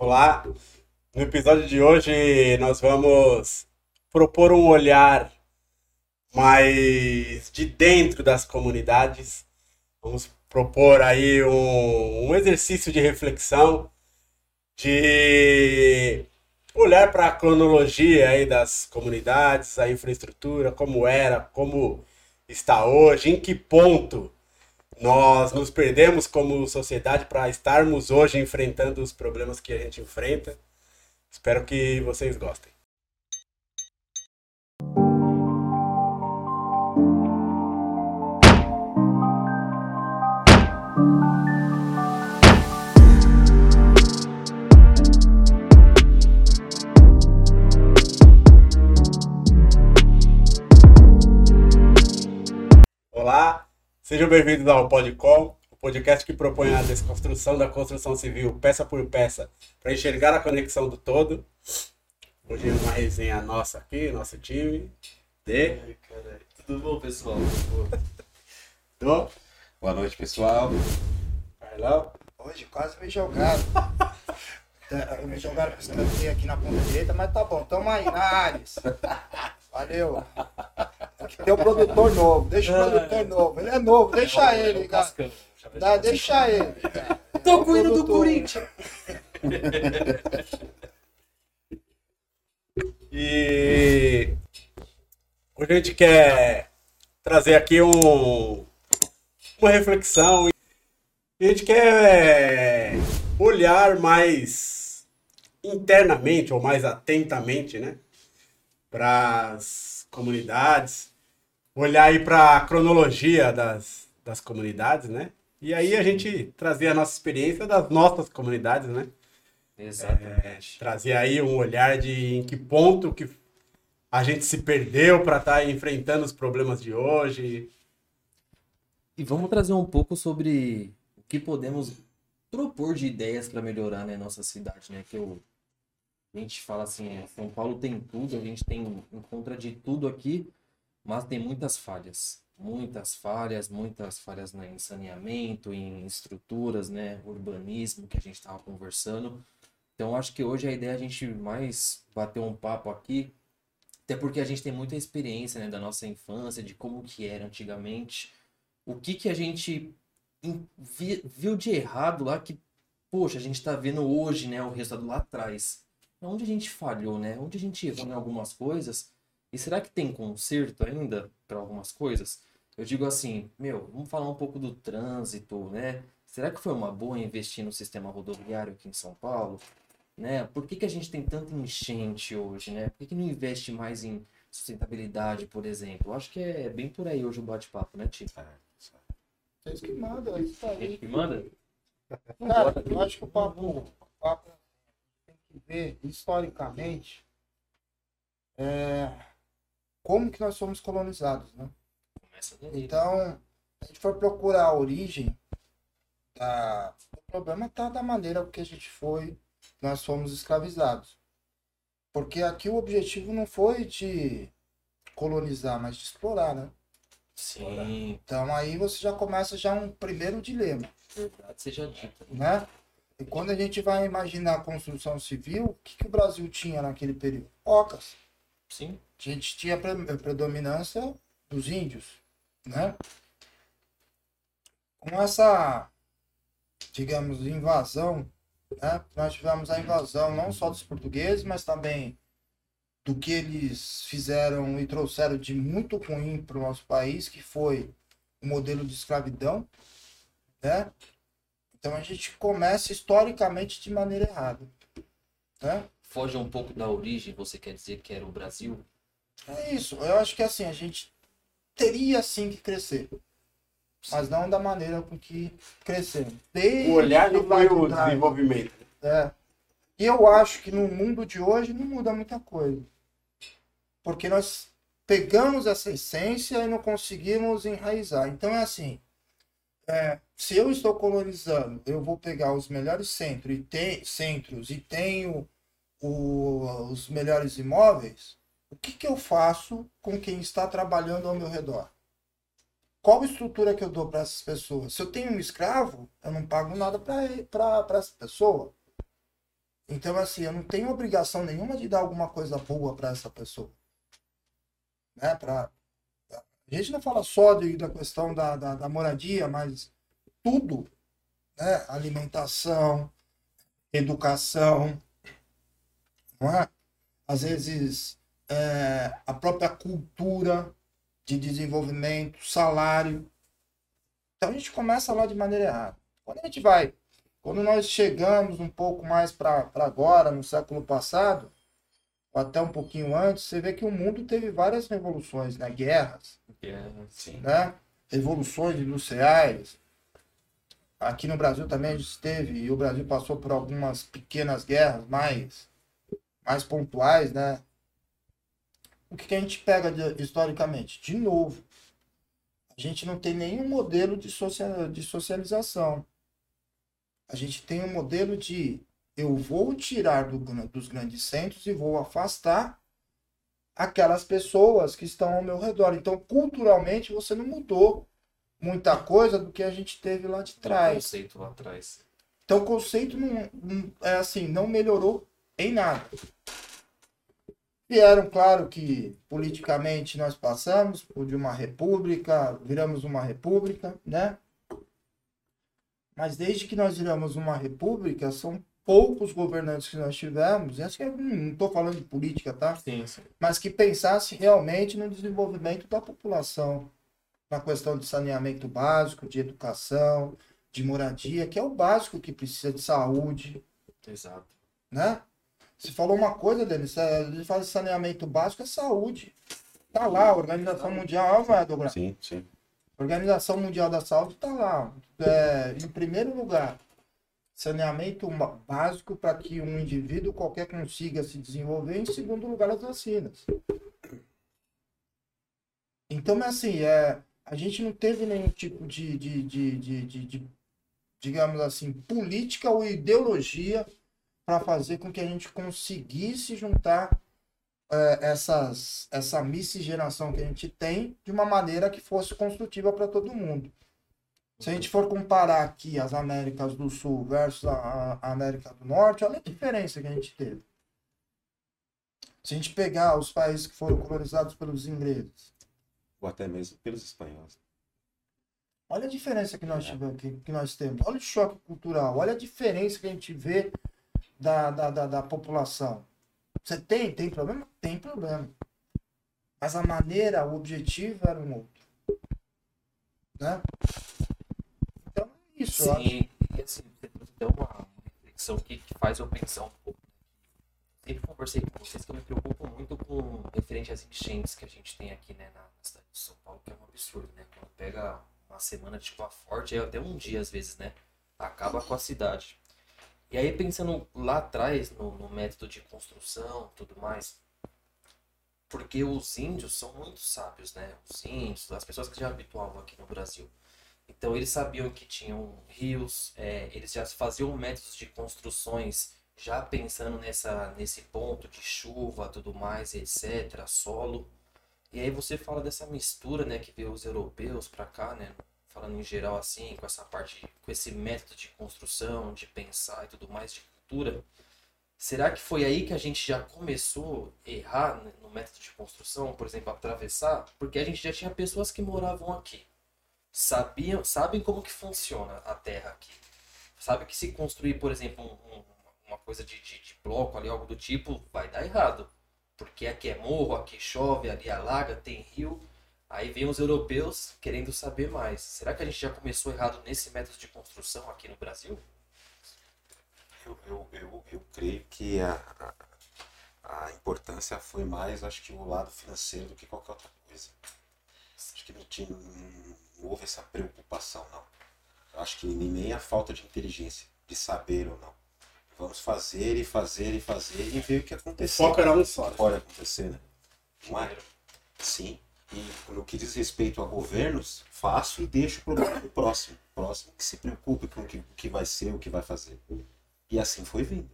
Olá, no episódio de hoje nós vamos propor um olhar mais de dentro das comunidades. Vamos propor aí um, um exercício de reflexão, de olhar para a cronologia aí das comunidades, a infraestrutura, como era, como está hoje, em que ponto nós nos perdemos como sociedade para estarmos hoje enfrentando os problemas que a gente enfrenta. Espero que vocês gostem. Sejam bem-vindos ao Podcom, o podcast que propõe a desconstrução da construção civil peça por peça para enxergar a conexão do todo. Hoje é uma resenha nossa aqui, nosso time. De. Ai. Tudo bom, pessoal? Do. Boa noite, pessoal. Carlão. Hoje quase me jogaram. É, me jogaram para escanteio aqui na ponta direita, mas tá bom, tamo aí, na Ares. Valeu. Aqui tem o produtor novo, deixa o produtor novo. Ele é novo, deixa ele, cara. Dá, deixa ele. cara. Tô É o cuidando do. Corinthians. E hoje a gente quer trazer aqui um, uma reflexão. E a gente quer é, olhar mais internamente ou mais atentamente, né, para as comunidades, olhar aí para a cronologia das, das comunidades, né? E aí a gente trazer a nossa experiência das nossas comunidades, né? Exatamente. trazer aí um olhar de em que ponto que a gente se perdeu para estar enfrentando os problemas de hoje. E vamos trazer um pouco sobre o que podemos propor de ideias para melhorar né, nossa cidade, né? Que eu, a gente fala assim, é, São Paulo tem tudo, a gente tem encontra de tudo aqui, mas tem muitas falhas. Muitas falhas, muitas falhas né, em saneamento, em estruturas, né, urbanismo que a gente estava conversando. Então acho que hoje a ideia é a gente mais bater um papo aqui, até porque a gente tem muita experiência né, da nossa infância, de como que era antigamente, o que que a gente viu de errado lá que, poxa, a gente tá vendo hoje, né, o resultado lá atrás. Onde a gente falhou, né? Onde a gente errou em algumas coisas? E será que tem conserto ainda para algumas coisas? Eu digo assim, meu, vamos falar um pouco do trânsito, né? Será que foi uma boa investir no sistema rodoviário aqui em São Paulo? Né? Por que, que a gente tem tanta enchente hoje, né? Por que, que não investe mais em sustentabilidade, por exemplo? Eu acho que é bem por aí hoje o bate-papo, né, Tio? Vocês que mandam, isso tá aí. que manda? Cara, eu acho que o papo, o papo ver historicamente é, como que nós somos colonizados, né? Então, a gente for procurar a origem da... O problema tá da maneira que a gente foi, nós fomos escravizados. Porque aqui o objetivo não foi de colonizar, mas de explorar, né? Sim, Então aí você já começa já um primeiro dilema, verdade seja dita. né? E quando a gente vai imaginar a construção civil, o que, que o Brasil tinha naquele período? Ocas. Sim, A gente tinha a pre- a predominância dos índios, né? Com essa, digamos, invasão, né? Nós tivemos a invasão não só dos portugueses, mas também do que eles fizeram e trouxeram de muito ruim para o nosso país, que foi o modelo de escravidão, né? Então a gente começa historicamente de maneira errada, né? foge um pouco da origem, você quer dizer que era o Brasil? É isso. Eu acho que assim, a gente teria sim que crescer. Mas não da maneira com que crescemos. Desde O olhar não foi o desenvolvimento. É. E eu acho que no mundo de hoje não muda muita coisa. Porque nós pegamos essa essência e não conseguimos enraizar. Então é assim. é, se eu estou colonizando, eu vou pegar os melhores centros e, centros e tenho o- os melhores imóveis, o que, que eu faço com quem está trabalhando ao meu redor? Qual estrutura que eu dou para essas pessoas? Se eu tenho um escravo, eu não pago nada para essa pessoa. Então, assim, eu não tenho obrigação nenhuma de dar alguma coisa boa para essa pessoa. Né? Pra... A gente não fala só de, da questão da, da, da moradia, mas tudo. Né? Alimentação, educação, não é? às vezes é, a própria cultura de desenvolvimento, salário. Então a gente começa lá de maneira errada. Quando a gente vai, quando nós chegamos um pouco mais para agora, no século passado, ou até um pouquinho antes, você vê que o mundo teve várias revoluções, né? Guerras, Guerra, né? Revoluções industriais. Aqui no Brasil também a gente teve, e o Brasil passou por algumas pequenas guerras mais, mais pontuais, né? O que, que a gente pega de- historicamente? De novo, a gente não tem nenhum modelo de, social, de socialização. A gente tem um modelo de eu vou tirar do dos grandes centros e vou afastar aquelas pessoas que estão ao meu redor. Então, culturalmente, você não mudou muita coisa do que a gente teve lá de trás. conceito lá atrás. Então o conceito não, não- é assim, não melhorou em nada. Vieram, claro que politicamente nós passamos por de uma república, viramos uma república, né? Mas desde que nós viramos uma república, são poucos governantes que nós tivemos, e acho que eu não estou falando de política, tá? Sim, sim. mas que pensasse realmente no desenvolvimento da população, na questão de saneamento básico, de educação, de moradia, que é o básico que precisa de saúde, Exato. né? Você falou uma coisa, Denis, a gente fala de saneamento básico, é saúde. Tá lá, a Organização Mundial, não é, Douglas? Sim, sim. Organização Mundial da Saúde está lá. É, em primeiro lugar, saneamento básico para que um indivíduo qualquer consiga se desenvolver. Em segundo lugar, as vacinas. Então, é assim, é, a gente não teve nenhum tipo de, de, de, de, de- de, digamos assim, política ou ideologia para fazer com que a gente conseguisse juntar é, essas, essa miscigenação que a gente tem de uma maneira que fosse construtiva para todo mundo. Se a gente for comparar aqui as Américas do Sul versus a, a América do Norte, olha a diferença que a gente teve. Se a gente pegar os países que foram colonizados pelos ingleses, Ou até mesmo pelos espanhóis. olha a diferença que nós tivemos, que, que nós temos. Olha o choque cultural, olha a diferença que a gente vê da, da, da, da população. Você tem? Tem problema? Tem problema. Mas a maneira, o objetivo era um outro. Né? Então é isso. Sim, e assim, você trouxe uma uma reflexão que, que faz eu pensar um pouco. Sempre conversei com vocês que eu me preocupo muito com referente às enchentes que a gente tem aqui, né, na cidade de São Paulo, que é um absurdo, né? Quando pega uma semana de chuva forte, é até um dia às vezes, né? Acaba com a cidade. E aí pensando lá atrás no, no método de construção tudo mais, porque os índios são muito sábios, né? Os índios, as pessoas que já habituavam aqui no Brasil. Então eles sabiam que tinham rios, é, eles já faziam métodos de construções já pensando nessa, nesse ponto de chuva, tudo mais, etc, solo. E aí você fala dessa mistura, né, que veio os europeus para cá, né, falando em geral assim, com essa parte, com esse método de construção, de pensar e tudo mais, de cultura. Será que foi aí que a gente já começou a errar né, no método de construção, por exemplo, atravessar? Porque a gente já tinha pessoas que moravam aqui sabiam, sabem como que funciona a terra aqui. Sabe que se construir, por exemplo, um- um- uma coisa de, de, de bloco ali, algo do tipo, vai dar errado. Porque aqui é morro, aqui chove, ali alaga, tem rio. Aí vem os europeus querendo saber mais. Será que a gente já começou errado nesse método de construção aqui no Brasil? Eu, eu, eu, eu creio que a, a, a importância foi mais, acho que o lado financeiro do que qualquer outra coisa. Acho que não, tinha, não houve essa preocupação, não. Acho que nem a falta de inteligência, de saber ou não. Vamos fazer e fazer e fazer e ver o que O acontecer. foco era um só. né? Pode acontecer, né? Não é? Sim. E no que diz respeito a governos, faço e deixo o problema pro próximo. Próximo que se preocupe com o que, o que vai ser, o que vai fazer. E assim foi vindo.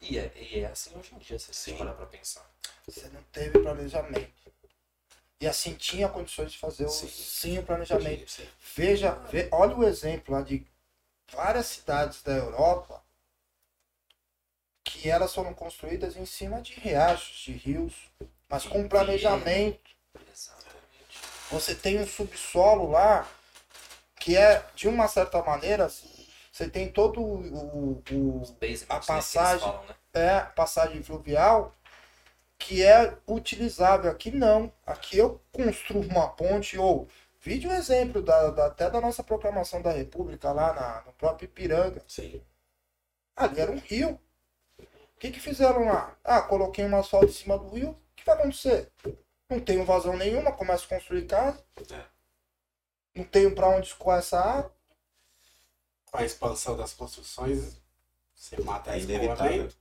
E é, e é assim hoje em dia, se você Sim. parar pra pensar. Você não teve planejamento. E assim tinha condições de fazer o, Sim. sim o planejamento. Sim. Veja, vê, olha o exemplo lá de várias cidades da Europa que elas foram construídas em cima de riachos, de rios, mas com planejamento. Exatamente. Você tem um subsolo lá que é, de uma certa maneira, você tem todo o, o- A né, eles passagem- falam, né? é, passagem fluvial que é utilizável. Aqui não. Aqui eu construo uma ponte ou vídeo exemplo da, da- até da nossa proclamação da República lá na, no próprio Ipiranga. Sim. Ali era um rio. O que, que fizeram lá? Ah, coloquei um asfalto em cima do rio. O que vai acontecer? Não tenho vazão nenhuma, começo a construir casa. É. Não tenho para onde escoar essa água. Com a expansão das construções, você mata a É escola inevitável. aí.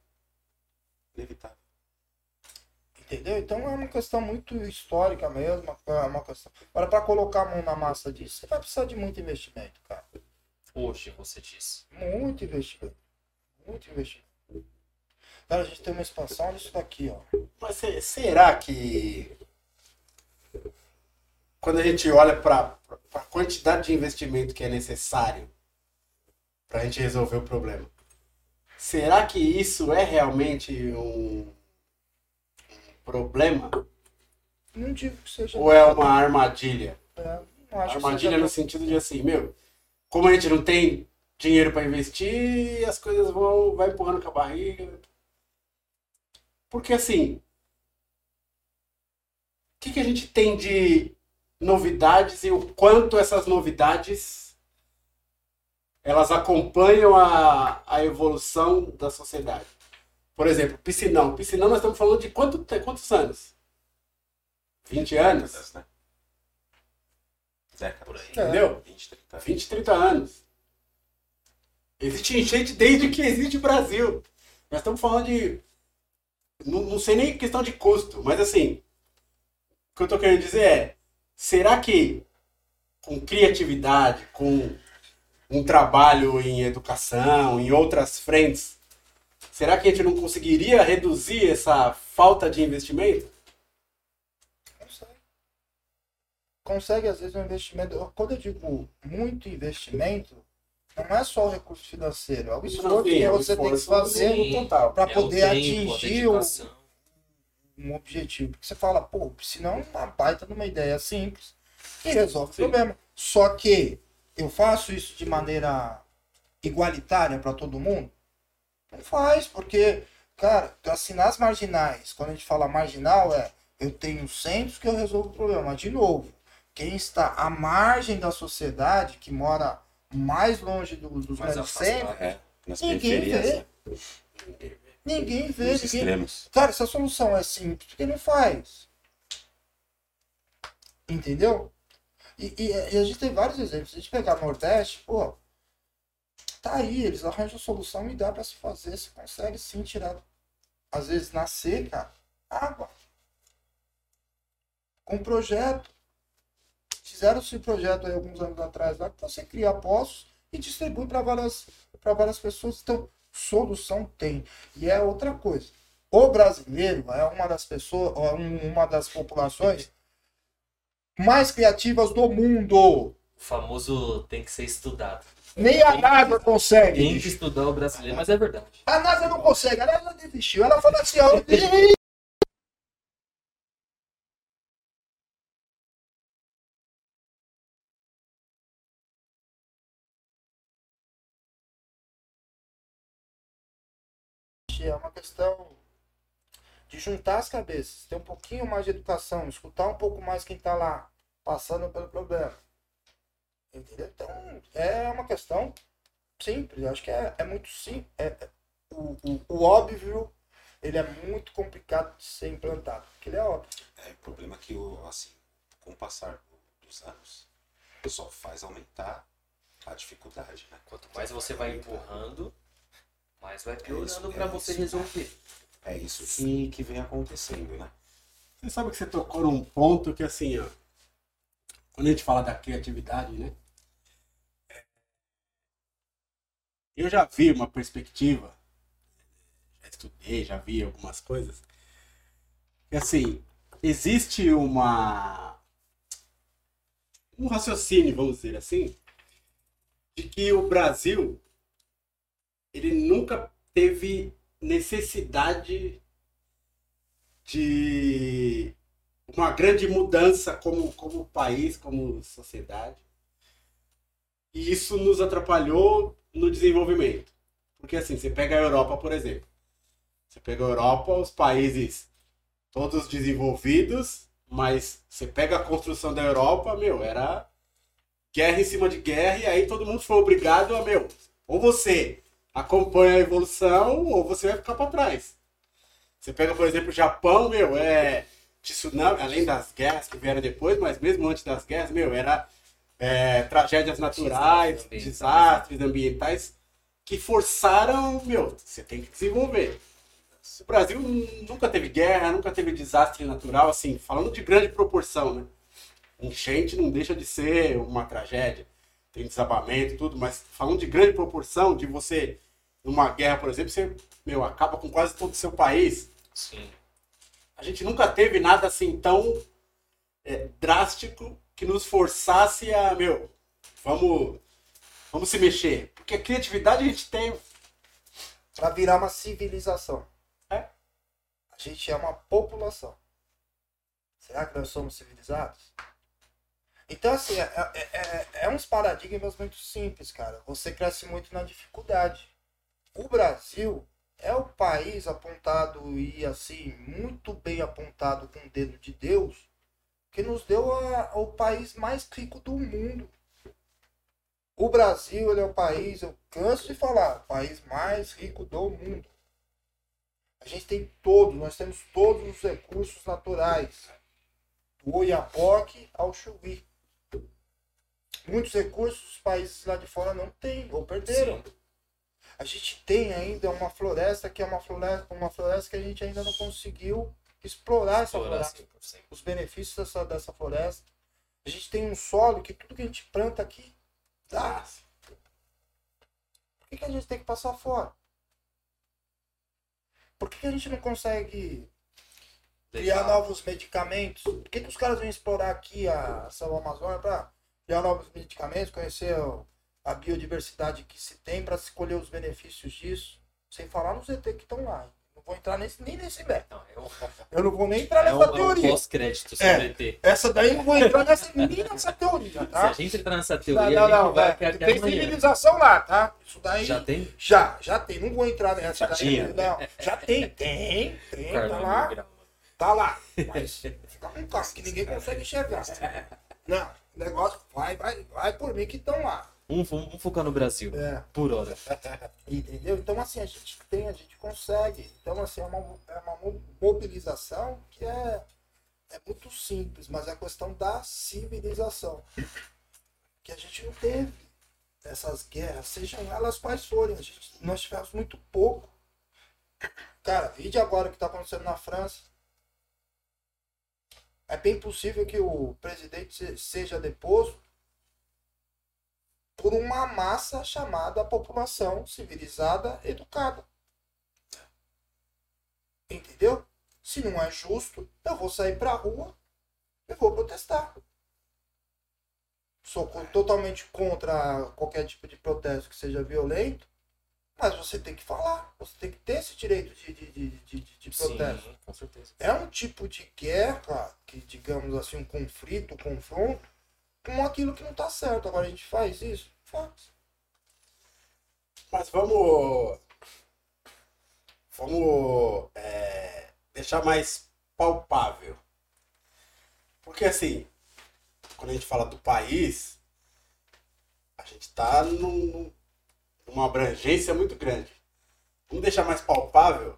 Inevitável. Entendeu? Então é uma questão muito histórica mesmo. É uma questão. Agora, para colocar a mão na massa disso, você vai precisar de muito investimento, cara. Hoje, você disse. Muito investimento. Muito investimento. Cara, a gente tem uma expansão disso daqui, ó. Mas se- será que quando a gente olha para a quantidade de investimento que é necessário para a gente resolver o problema, será que isso é realmente um, problema Não digo que seja. ou é uma armadilha? é, Armadilha no sentido de assim, meu, como a gente não tem dinheiro para investir, as coisas vão vai empurrando com a barriga. Porque assim, o que, que a gente tem de novidades e o quanto essas novidades elas acompanham a, a evolução da sociedade? Por exemplo, piscinão. Piscinão nós estamos falando de quanto, quantos anos? 20 anos? Décadas, né? Décadas. Por aí. Entendeu? 20, 30 anos. 20, 30 anos. Existe enchente desde que existe Brasil. Nós estamos falando de. Não, não sei nem questão de custo, mas assim. O que eu tô querendo dizer é: será que com criatividade, com um trabalho em educação, em outras frentes, será que a gente não conseguiria reduzir essa falta de investimento? Consegue. Consegue, às vezes, um investimento. Quando eu digo muito investimento, não é só o recurso financeiro, é o esforço que é você tem que fazer total. para É poder tempo, atingir o, um objetivo. Porque você fala, pô, senão é uma baita de uma ideia simples e resolve Sim. o problema. Só que eu faço isso de maneira igualitária para todo mundo? Não faz, porque, cara, assinar as marginais, quando a gente fala marginal, é eu tenho centros que eu resolvo o problema. Mas, de novo, quem está à margem da sociedade, que mora mais longe do- dos Mais grandes centros, É, nas Ninguém periferias, vê. né? ninguém vê, Nos ninguém extremos. Cara, essa solução é simples, porque não faz. Entendeu? E, e- e a gente tem vários exemplos. Se a gente pegar Nordeste, pô, tá aí, eles arranjam solução e dá pra se fazer. Você consegue sim tirar, às vezes, nascer, cara, água. Com projeto. Fizeram-se projeto aí alguns anos atrás lá, que você cria poços e distribui para várias, pra várias pessoas. Então, solução tem. E é outra coisa. O brasileiro é uma das pessoas, uma das populações mais criativas do mundo. O famoso tem que ser estudado. Nem a NASA consegue. Tem que estudar o brasileiro, mas é verdade. A NASA não consegue, a NASA desistiu. Ela fala assim, ó, "Ih, é uma questão de juntar as cabeças, ter um pouquinho mais de educação, escutar um pouco mais quem está lá passando pelo problema. Entendeu? Então, é uma questão simples. Eu acho que é, é muito simples. É, é- o, o, o óbvio, ele é muito complicado de ser implantado. Porque ele é óbvio. É, o problema é que, o, assim, com o passar do- dos anos, só faz aumentar a dificuldade, né? Quanto mais você vai empurrando, mais vai isso, piorando é pra você isso. resolver. É isso que, que vem acontecendo, né? Você sabe que você tocou num ponto que assim, ó. Quando a gente fala da criatividade, né? Eu já vi uma perspectiva, já estudei, já vi algumas coisas. Que assim, existe uma. um raciocínio, vamos dizer assim, de que o Brasil ele nunca teve necessidade de uma grande mudança como, como país, como sociedade. E isso nos atrapalhou no desenvolvimento. Porque assim, você pega a Europa, por exemplo. Você pega a Europa, os países todos desenvolvidos, mas você pega a construção da Europa, meu, era guerra em cima de guerra, e aí todo mundo foi obrigado a, meu, ou você acompanha a evolução, ou você vai ficar para trás. Você pega, por exemplo, o Japão, meu, é tsunami, além das guerras que vieram depois, mas mesmo antes das guerras, meu, era é, tragédias naturais, Desastres desastres ambientais que forçaram, meu, você tem que desenvolver. O Brasil nunca teve guerra, nunca teve desastre natural, assim, falando de grande proporção, né? Enchente não deixa de ser uma tragédia, tem desabamento, tudo, mas falando de grande proporção, de você, numa guerra, por exemplo, você, meu, acaba com quase todo o seu país, Sim. a gente nunca teve nada assim tão é, drástico que nos forçasse a, meu, vamos, vamos se mexer. Porque a criatividade a gente tem. Pra virar uma civilização. É. A gente é uma população. Será que nós somos civilizados? Então, assim, é, é, é, é uns paradigmas muito simples, cara. Você cresce muito na dificuldade. O Brasil é o país apontado e, assim, muito bem apontado com o dedo de Deus, que nos deu a- o país mais rico do mundo. O Brasil ele é o país, eu canso de falar, o país mais rico do mundo. A gente tem todos, nós temos todos os recursos naturais. Do Oiapoque ao Chuí. Muitos recursos os países lá de fora não têm, ou perderam. A gente tem ainda uma floresta que é uma floresta, uma floresta que a gente ainda não conseguiu explorar essa floresta 100%. os benefícios dessa, dessa floresta. A gente tem um solo que tudo que a gente planta aqui dá. Por que, que a gente tem que passar fora? Por que, que a gente não consegue criar novos medicamentos? Por que, que os caras vêm explorar aqui a São Amazônia para criar novos medicamentos, conhecer a biodiversidade que se tem para se colher os benefícios disso? Sem falar nos ET que estão lá. Não vou entrar nesse, nem nesse mérito. Não, é um, Eu não vou nem entrar é nessa um, é um teoria. pós-crédito sobre É. ET. Essa daí eu não vou entrar nessa, nem nessa teoria, Se a tá? gente entrar nessa Não, teoria, não, gente não. vai é, tem civilização lá, tá? Isso daí Já já, tem? já, tem. Não vou entrar nessa. Já daí, tinha? Não, já tem, tem, tem, tá lá, tá lá. Mas fica com calma, que ninguém consegue enxergar. Não, negócio vai, vai, vai por mim que estão lá. Vamos, vamos focar no Brasil. É. Por hora. Entendeu? Então, assim, a gente tem, a gente consegue. Então, assim, é uma, é uma mo- mobilização que é, é muito simples, mas é a questão da civilização. Que a gente não teve essas guerras, sejam elas quais forem. A gente, nós tivemos muito pouco. Cara, vide agora o que está acontecendo na França. É bem possível que o presidente se- seja deposto por uma massa chamada população civilizada educada. Entendeu? Se não é justo, eu vou sair pra rua e vou protestar. Sou totalmente contra qualquer tipo de protesto que seja violento, mas você tem que falar, você tem que ter esse direito de, de, de, de, de protesto. Sim, com certeza. É um tipo de guerra, que digamos assim, um conflito, um confronto, com aquilo que não tá certo. Agora a gente faz isso? Faz. Mas vamos. Vamos é, deixar mais palpável. Porque assim, quando a gente fala do país, a gente está num, numa abrangência muito grande. Vamos deixar mais palpável,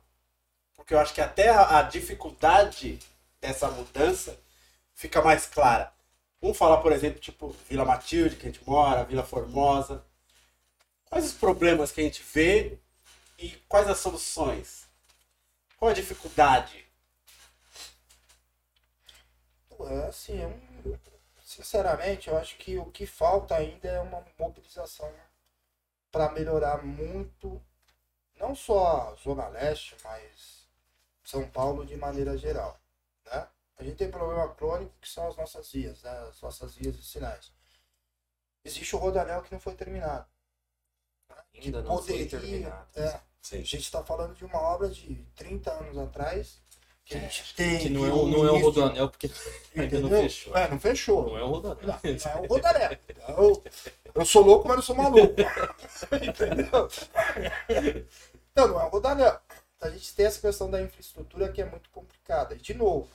porque eu acho que até a, a dificuldade dessa mudança fica mais clara. Vamos falar, por exemplo, tipo Vila Matilde, que a gente mora, Vila Formosa. Quais os problemas que a gente vê e quais as soluções? Qual a dificuldade? É assim, é sinceramente, eu acho que o que falta ainda é uma mobilização para melhorar muito, não só a Zona Leste, mas São Paulo de maneira geral. Né? A gente tem problema crônico que são as nossas vias, né? as nossas vias vicinais. Existe o rodanel que não foi terminado. Ainda não foi poderia, terminado. é, Sim. A gente está falando de uma obra de 30 anos atrás, que a gente tem. Que não é, que o- não é o Rodoanel, porque ainda não fechou. É, não fechou. Não é o Rodoanel. Não, não é o Rodaré. Eu, eu sou louco, mas não sou maluco. Entendeu? Não, não é o Rodaré. A gente tem essa questão da infraestrutura que é muito complicada. E, de novo,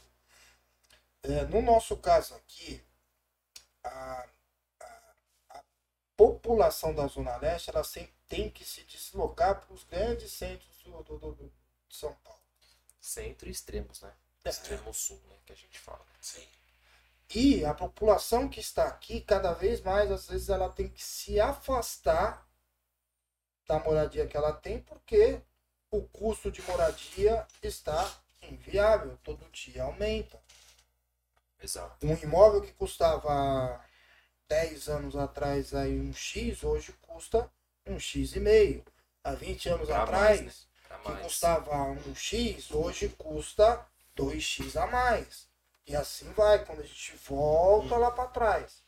é, no nosso caso aqui, a, a- a população da Zona Leste ela sempre tem que se deslocar para os grandes centros do, do- do- do- de São Paulo. Centro e extremos, né? É. Extremo sul, né? Que a gente fala. Sim. E a população que está aqui, cada vez mais, às vezes, ela tem que se afastar da moradia que ela tem, porque o custo de moradia está inviável, todo dia aumenta. Exato. Um imóvel que custava 10 anos atrás aí um X, hoje custa um X e meio. Há 20 anos Pra atrás, mais, né? Que custava um X, hoje custa 2X a mais. E assim vai, quando a gente volta lá para trás.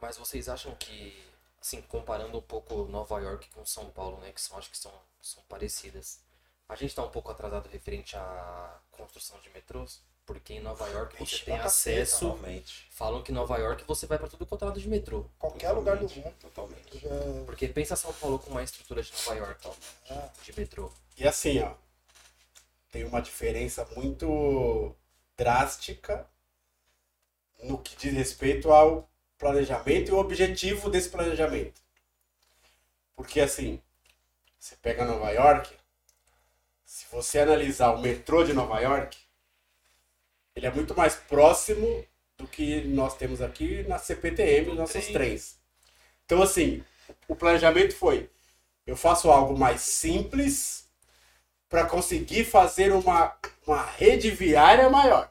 Mas vocês acham que, assim, comparando um pouco Nova York com São Paulo, né? Que são, acho que são, são parecidas. A gente tá um pouco atrasado referente à construção de metrôs? Porque em Nova York você Ixi, tem acesso. Totalmente. Falam que em Nova York você vai pra tudo quanto é lado de metrô. Qualquer lugar do Totalmente, mundo. Totalmente. É, Porque pensa São Paulo com uma estrutura de Nova York, ó, é, de metrô. E assim, ó, tem uma diferença muito drástica no que diz respeito ao planejamento e o objetivo desse planejamento. Porque assim, você pega Nova York, se você analisar o metrô de Nova York, ele é muito mais próximo do que nós temos aqui na CPTM, nos nossos trens. Então assim, o planejamento foi, eu faço algo mais simples para conseguir fazer uma, uma rede viária maior.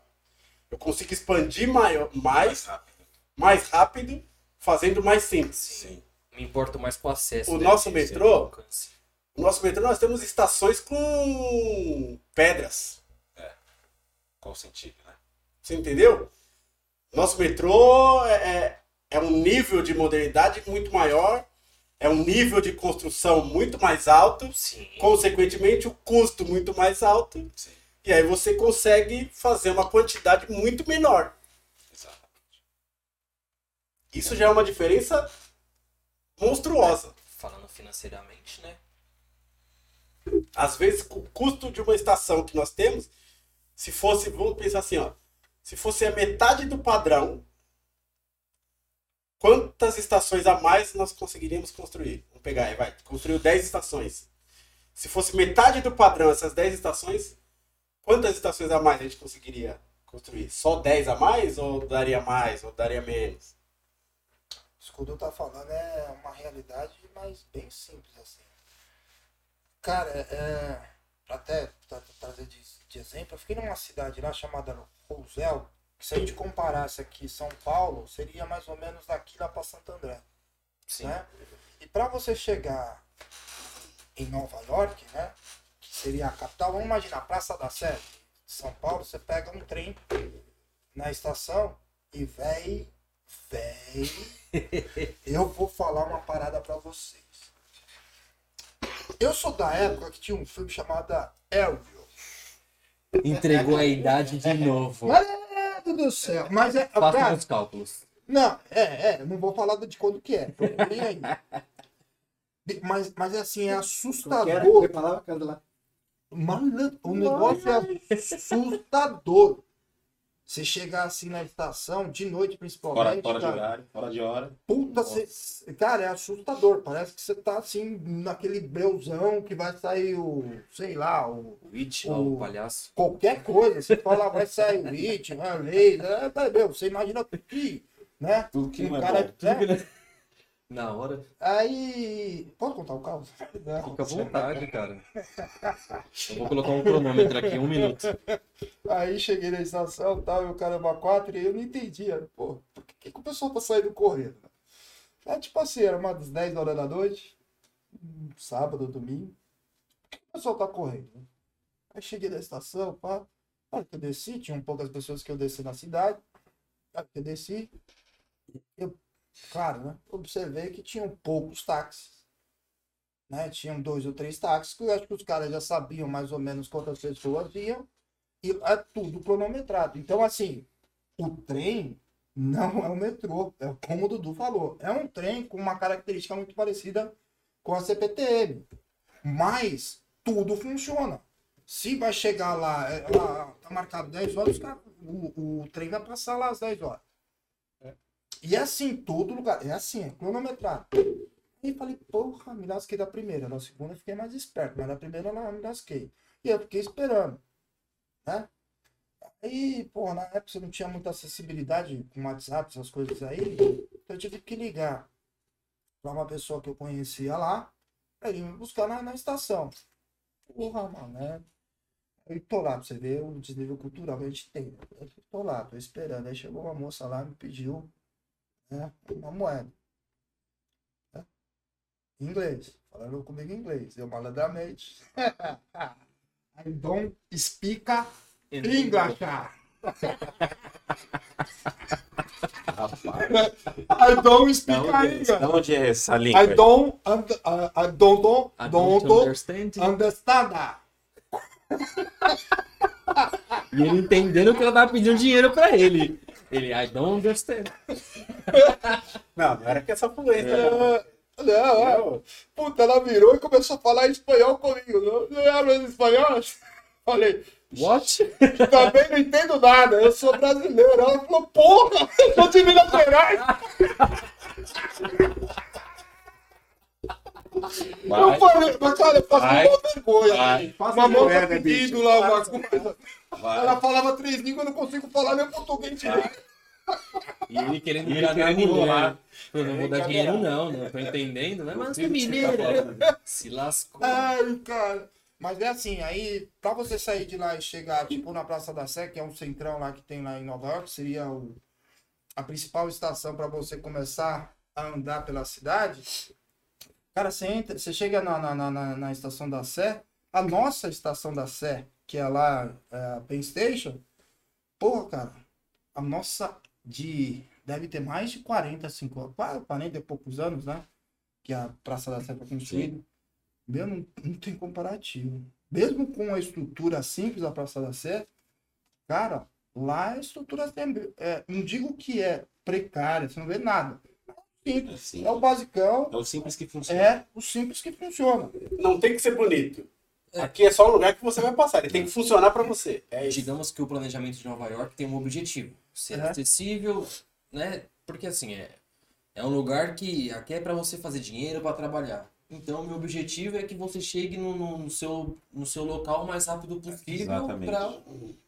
Eu consigo expandir maior, mais, rápido. mais rápido, fazendo mais simples. Sim. Me importo mais com o acesso. O né, nosso metrô-. No nosso metrô nós temos estações com pedras. Qual o sentido, né? Você entendeu? Nosso metrô é, é, é um nível de modernidade muito maior, é um nível de construção muito mais alto, Sim. consequentemente o custo muito mais alto, Sim. e aí você consegue fazer uma quantidade muito menor. Exatamente. Isso já é uma diferença monstruosa. Falando financeiramente, né? Às vezes, o custo de uma estação que nós temos, se fosse, vamos pensar assim, ó, se fosse a metade do padrão, quantas estações a mais nós conseguiríamos construir? Vamos pegar aí, vai, construiu 10 estações. Se fosse metade do padrão essas 10 estações, quantas estações a mais a gente conseguiria construir? Só 10 a mais ou daria mais ou daria menos? Isso que o Dudu tá falando é uma realidade, mas bem simples assim. Cara, é, até tra- trazer de, de exemplo, eu fiquei numa cidade lá chamada Rosel, que se a gente comparasse aqui São Paulo, seria mais ou menos daqui lá para Santo André. Sim. né? E para você chegar em Nova York, né, que seria a capital, vamos imaginar, Praça da Sé, São Paulo, você pega um trem na estação e véi, véi, eu vou falar uma parada para vocês. Eu sou da época que tinha um filme chamado Ariel. Entregou a idade de novo. Mas é do céu, mas é, Faça cara, os cálculos. Não, é, é, não vou falar de quando que é. aí. Mas, mas é assim, é assustador. palavra, lá. Malandro, o negócio é assustador. Você chegar assim na estação, de noite Fora, principalmente, fora de cara, horário, fora de hora. puta, cê- cara, é assustador. Parece que você tá assim, naquele breuzão que vai sair o, sei lá, o, O It, O- o palhaço. qualquer coisa. Você fala, vai sair o It, é, vai, meu, você imagina que, né? Tudo que não é cara, bom. né? Na hora. Aí. Posso contar o caos? Não. Fica à vontade, cara. Eu vou colocar um cronômetro aqui, um minuto. Aí cheguei na estação tal, e o caramba 4, e eu não entendia. Pô, por que, que o pessoal tá saindo correndo? É tipo assim, era umas 10 horas da noite, um sábado, domingo. Por que o pessoal tá correndo? Aí cheguei na estação, pá. Que eu desci, tinham poucas pessoas que eu desci na cidade. Que eu desci, eu, claro, né? Observei que tinham poucos táxis. né? Tinham dois ou três táxis, que eu acho que os caras já sabiam mais ou menos quantas pessoas iam, e é tudo cronometrado. Então, assim, o trem não é o metrô, é como o Dudu falou. É um trem com uma característica muito parecida com a CPTM. Mas tudo funciona. Se vai chegar lá, é, lá tá marcado 10 horas, o, o trem vai passar lá às 10 horas. E é assim, todo lugar. É assim, é cronometrado. E falei, porra, me lasquei da primeira. Na segunda eu fiquei mais esperto, mas na primeira eu me lasquei. E eu fiquei esperando. Né? Aí, porra, na época você não tinha muita acessibilidade com WhatsApp, essas coisas aí. Então eu tive que ligar pra uma pessoa que eu conhecia lá, pra ele me buscar na, na estação. Porra, mano, né? Eu tô lá pra você ver o desnível cultural que a gente tem. Eu tô lá, tô esperando. Aí chegou uma moça lá, me pediu né, uma moeda. Né? Inglês. Falando comigo em inglês. Eu malandramente. I don't speak English. I don't speak onde, English. onde é essa língua? I don't, und, uh, I don't, I don't, don't understand. understand. E ele entendendo que ela tava pedindo dinheiro pra ele. Ele, I don't understand. Não, não era que essa fluência. não. É, não, é. Puta, ela virou e começou a falar espanhol comigo. Não, não hablas espanhol? Falei, What? também não entendo nada, eu sou brasileiro. Ela falou, porra, eu sou de Minas Gerais. Eu falei, mas cara, eu faço Vai. uma vergonha. Vai. Uma moça moeda, pedindo lá uma coisa. Ela falava três línguas, eu não consigo falar nem português direito. E ele querendo E ele querendo mulher. enrolar. Eu não vou dar dinheiro não, né? Tô entendendo, né? Mas mineiro. Se lascou. Ai, cara. Mas é assim, aí, pra você sair de lá e chegar, tipo, na Praça da Sé, que é um centrão lá que tem lá em Nova York, seria o, a principal estação pra você começar a andar pela cidade. Cara, você entra, você chega na, na, na, na- estação da Sé, a nossa estação da Sé, que é lá, é, a Penn Station, porra, cara, a nossa de. Deve ter mais de 40, 50, quase 40 e poucos anos, né? Que a Praça da Sé foi construída. Meu, não, não tem comparativo. Mesmo com a estrutura simples da Praça da Sé, cara, lá a estrutura tem, é, não digo que é precária, você não vê nada. É simples, Sim. é o basicão, É o simples que funciona. é o simples que funciona. Não tem que ser bonito. Aqui é só o lugar que você vai passar. Ele tem que funcionar pra você. É isso. Digamos que o planejamento de Nova York tem um objetivo. Ser É. acessível, né? Porque assim, é, é um lugar que aqui é pra você fazer dinheiro, pra trabalhar. Então, meu objetivo é que você chegue no, no- no seu, no seu local o mais rápido possível. Exatamente. Pra...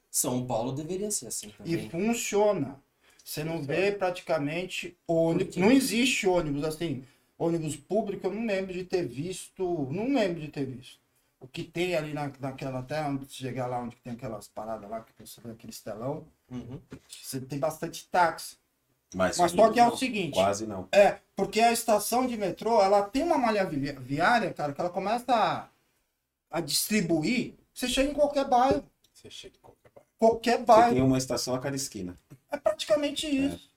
São Paulo deveria ser assim E também. funciona. Você não vê praticamente ônibus. Não existe ônibus assim. Ônibus público, eu não lembro de ter visto. Não lembro de ter visto. O que tem ali na, naquela até onde você chegar lá onde tem aquelas paradas lá, que você vê aquele estelão, Uhum. você tem bastante táxi. Mas, Mas só que é o seguinte. Quase não. É, porque a estação de metrô, ela tem uma malha vi- viária, cara, que ela começa a, a distribuir. Você chega em qualquer bairro. Você chega em qualquer bairro. Qualquer Você bairro. tem uma estação a cada esquina. É praticamente isso.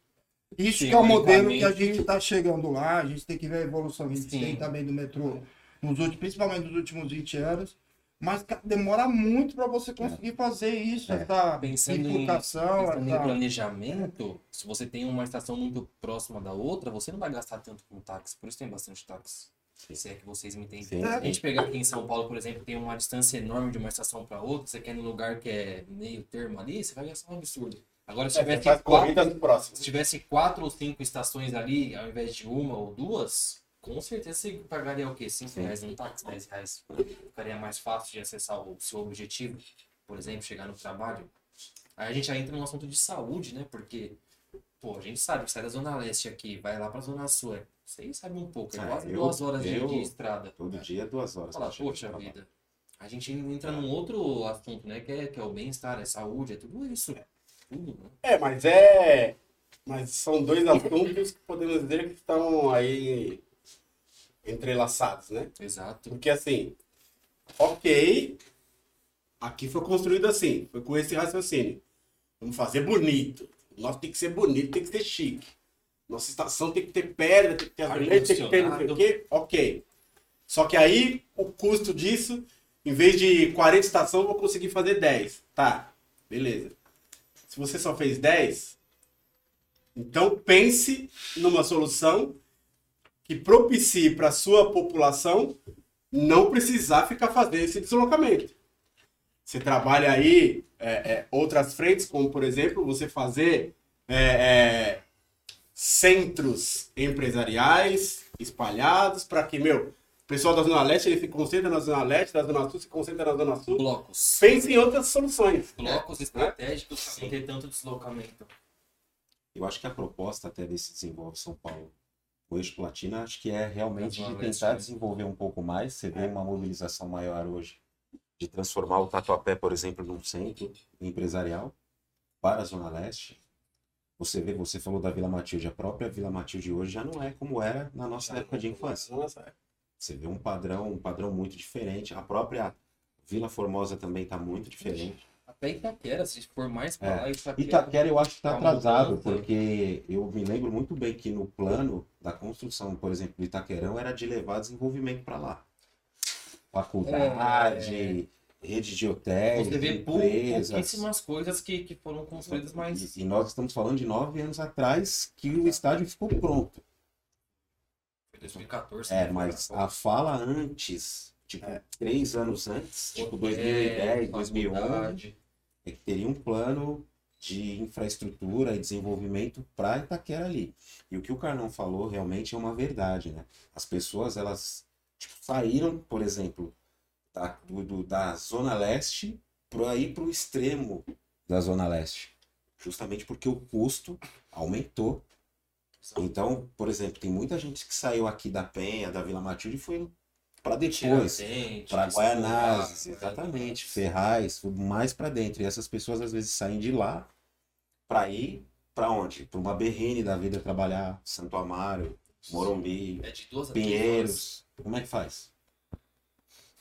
Isso que é o modelo que a gente está chegando lá, a gente tem que ver a evolução a gente Sim. tem também do metrô, nos últimos, principalmente nos últimos 20 anos. Mas demora muito para você conseguir fazer isso, É. essa Pensando em, bifurcação, pensando em essa... planejamento, se você tem uma estação muito próxima da outra, você não vai gastar tanto com táxi. Por isso tem bastante táxi. Se é que vocês me entendem. Sim. Se a gente pegar aqui em São Paulo, por exemplo, tem uma distância enorme de uma estação para outra, você quer num lugar que é meio termo ali, você vai gastar um absurdo. Agora, se É, você tivesse, faz quatro, se tivesse quatro ou cinco estações ali, ao invés de uma ou duas, com certeza você pagaria o quê? 5 Sim. reais num táxi, 10 reais. Ficaria mais fácil de acessar o seu objetivo, por exemplo, chegar no trabalho. Aí a gente já entra num assunto de saúde, né? Porque, pô, a gente sabe que sai da Zona Leste aqui, vai lá pra Zona Sul. é- Vocês sabem um pouco, é Ah, quase eu- duas horas de, eu- de estrada. Todo dia, duas horas. Fala, poxa no vida. A gente entra num outro assunto, né? Que é, que é o bem-estar, é saúde, é tudo isso. Tudo, né? É, mas é. Mas são dois assuntos que podemos dizer que estão aí entrelaçados, né? Exato. Porque assim, ok, aqui foi construído assim, foi com esse raciocínio. Vamos fazer bonito. Nosso tem que ser bonito, tem que ser chique. Nossa estação tem que ter pedra, tem que ter azulejo, tem que ter não sei o quê. Ok. Só que aí o custo disso, em vez de 40 estações, eu vou conseguir fazer 10. Tá, beleza. Se você só fez 10, então pense numa solução que propicie para a sua população não precisar ficar fazendo esse deslocamento. Você trabalha aí é, é, outras frentes, como por exemplo, você fazer é, é centros empresariais espalhados para que, meu, pessoal da Zona Leste ele se concentra na Zona Leste, da Zona Sul se concentra na Zona Sul. Blocos. Pense em outras soluções. Blocos estratégicos para não ter tanto deslocamento. Eu acho que a proposta até desse Desenvolve São Paulo, o Eixo Platina, acho que é realmente de tentar desenvolver um pouco mais. Você vê uma mobilização maior hoje de transformar o Tatuapé, por exemplo, num centro empresarial para a Zona Leste. Você vê, você falou da Vila Matilde, a própria Vila Matilde hoje já não é como era na nossa época de infância. Você vê um padrão, um padrão muito diferente. A própria Vila Formosa também está muito diferente. Até Itaquera, se for mais para É. lá, Itaquera. Itaquera eu acho que está Tá uma atrasado, mudança. porque eu me lembro muito bem que no plano da construção, por exemplo, do Itaquerão, era de levar desenvolvimento para lá. Faculdade, rede de hotéis, Você vê empresas. pouquíssimas coisas que, que foram construídas, mas E, e nós estamos falando de nove anos atrás que o estádio ficou pronto. Foi 2014. É, né? mas a fala antes, tipo, três anos antes, tipo 2010, 2011, faculdade. é que teria um plano de infraestrutura e desenvolvimento para Itaquera ali. E o que o Carlão falou realmente é uma verdade, né? As pessoas, elas tipo, saíram, por exemplo, da, do- da Zona Leste para ir para o extremo da Zona Leste. Justamente porque o custo aumentou. Então, por exemplo, tem muita gente que saiu aqui da Penha, da Vila Matilde e foi para depois. Para Guaianazes, Escobar, exatamente, Ferraz, mais para dentro. E essas pessoas às vezes saem de lá para ir para onde? Para uma berrine da vida trabalhar, Santo Amaro, Morumbi, É. Pinheiros. Como é que faz?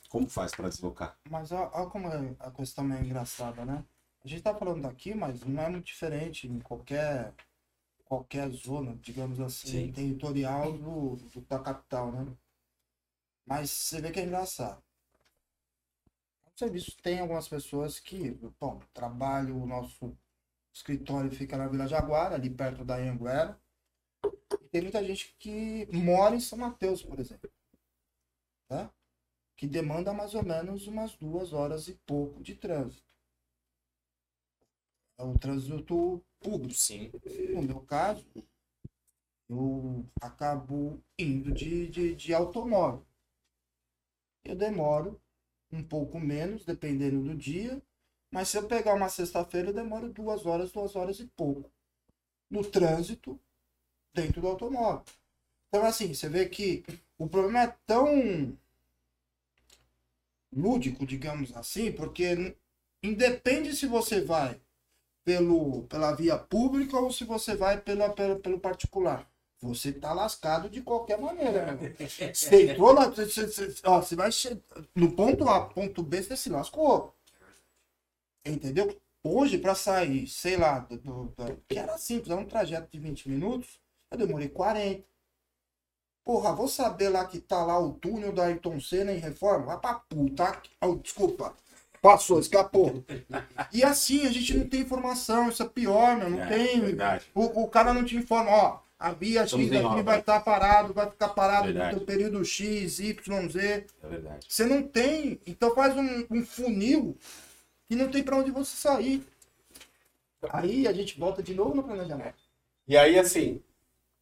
Como faz para deslocar? Mas olha como é- a questão é engraçada, né? A gente tá falando daqui, mas não é muito diferente em qualquer, qualquer zona, digamos assim, Sim. territorial do, do- da capital, né? Mas você vê que é engraçado. O serviço tem algumas pessoas que, bom, trabalho, o nosso escritório fica na Vila Jaguara, ali perto da Anguera. E tem muita gente que mora em São Mateus, por exemplo. Né? que demanda mais ou menos umas duas horas e pouco de trânsito. É o trânsito público. Sim. No meu caso, eu acabo indo de, de, de automóvel. Eu demoro um pouco menos, dependendo do dia, mas se eu pegar uma sexta-feira, eu demoro duas horas, duas horas e pouco. No trânsito, dentro do automóvel. Então, assim, você vê que o problema é tão lúdico, digamos assim, porque independe se você vai pelo, pela via pública ou se você vai pela, pela- pelo particular. Você tá lascado de qualquer maneira. né? Você entrou lá, você, você- ó, você vai no ponto A, ponto B, você se lascou. Entendeu? Hoje, para sair, sei lá, do, do- do- que era simples, era um trajeto de 20 minutos, eu demorei 40. Porra, vou saber lá que tá lá o túnel da Ayrton Senna em reforma? Vai pra puta. Oh, desculpa. Passou, escapou. E assim, a gente não tem informação, isso é pior, meu. Não É, tem. verdade. O, o cara não te informa, ó. A via X obra. vai estar parado, vai ficar parado Verdade. no teu período X, Y, Z. É verdade. Você não tem. Então faz um, um funil que não tem pra onde você sair. Aí a gente volta de novo no planejamento. E aí, assim,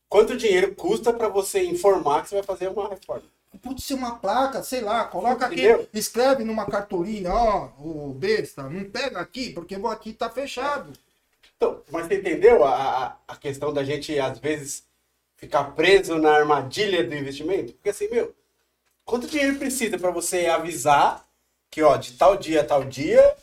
quanto dinheiro custa para você informar que você vai fazer uma reforma? Pode ser uma placa, sei lá, coloca aqui, escreve numa cartolina, ó, o besta, não pega aqui, porque vou aqui tá fechado. Então, mas você entendeu a, a- questão da gente, às vezes, ficar preso na armadilha do investimento? Porque assim, meu, quanto dinheiro precisa para você avisar que, ó, de tal dia a tal dia,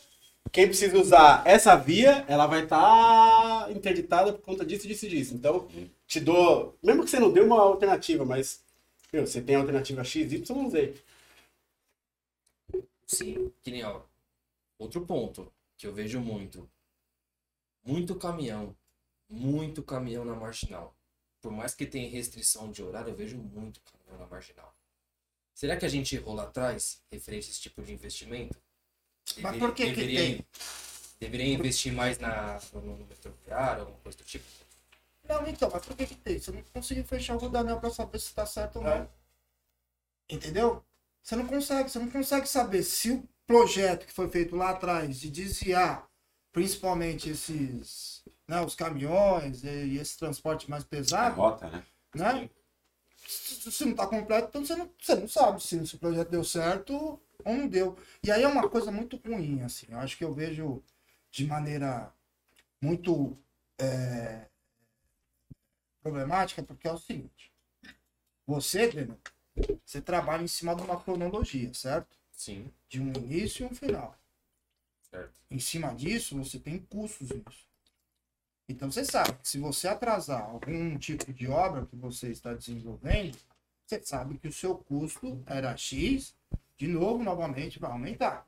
quem precisa usar essa via, ela vai estar interditada por conta disso, disso e disso. Então, te dou, mesmo que você não dê uma alternativa, mas, meu, você tem a alternativa X, Y, Z. Sim, que nem, ó. Outro ponto que eu vejo muito. Muito caminhão. Muito caminhão na marginal. Por mais que tenha restrição de horário, eu vejo muito caminhão na marginal. Será que a gente errou lá atrás, referente a esse tipo de investimento? Mas Deveria- por que que deveria, tem? Deveria investir mais na, no, no metroviário, alguma coisa do tipo? Não, então, mas por que que tem? Você não conseguiu fechar o rodanel pra saber se tá certo ou não. Entendeu? Você não consegue, você não consegue saber se o projeto que foi feito lá atrás de desviar, principalmente esses, né, os caminhões e, e esse transporte mais A pesado, rota, né? né? Se, se não tá completo, então você não, você não sabe se, se o projeto deu certo ou não deu. E aí é uma coisa muito ruim, assim. Eu acho que eu vejo de maneira muito é, problemática, porque é o seguinte. Você, Breno, você trabalha em cima de uma cronologia, certo? Sim, De um início e um final. certo. Em cima disso, você tem custos nisso. Então você sabe que se você atrasar algum tipo de obra que você está desenvolvendo, você sabe que o seu custo era X, de novo, novamente, vai aumentar.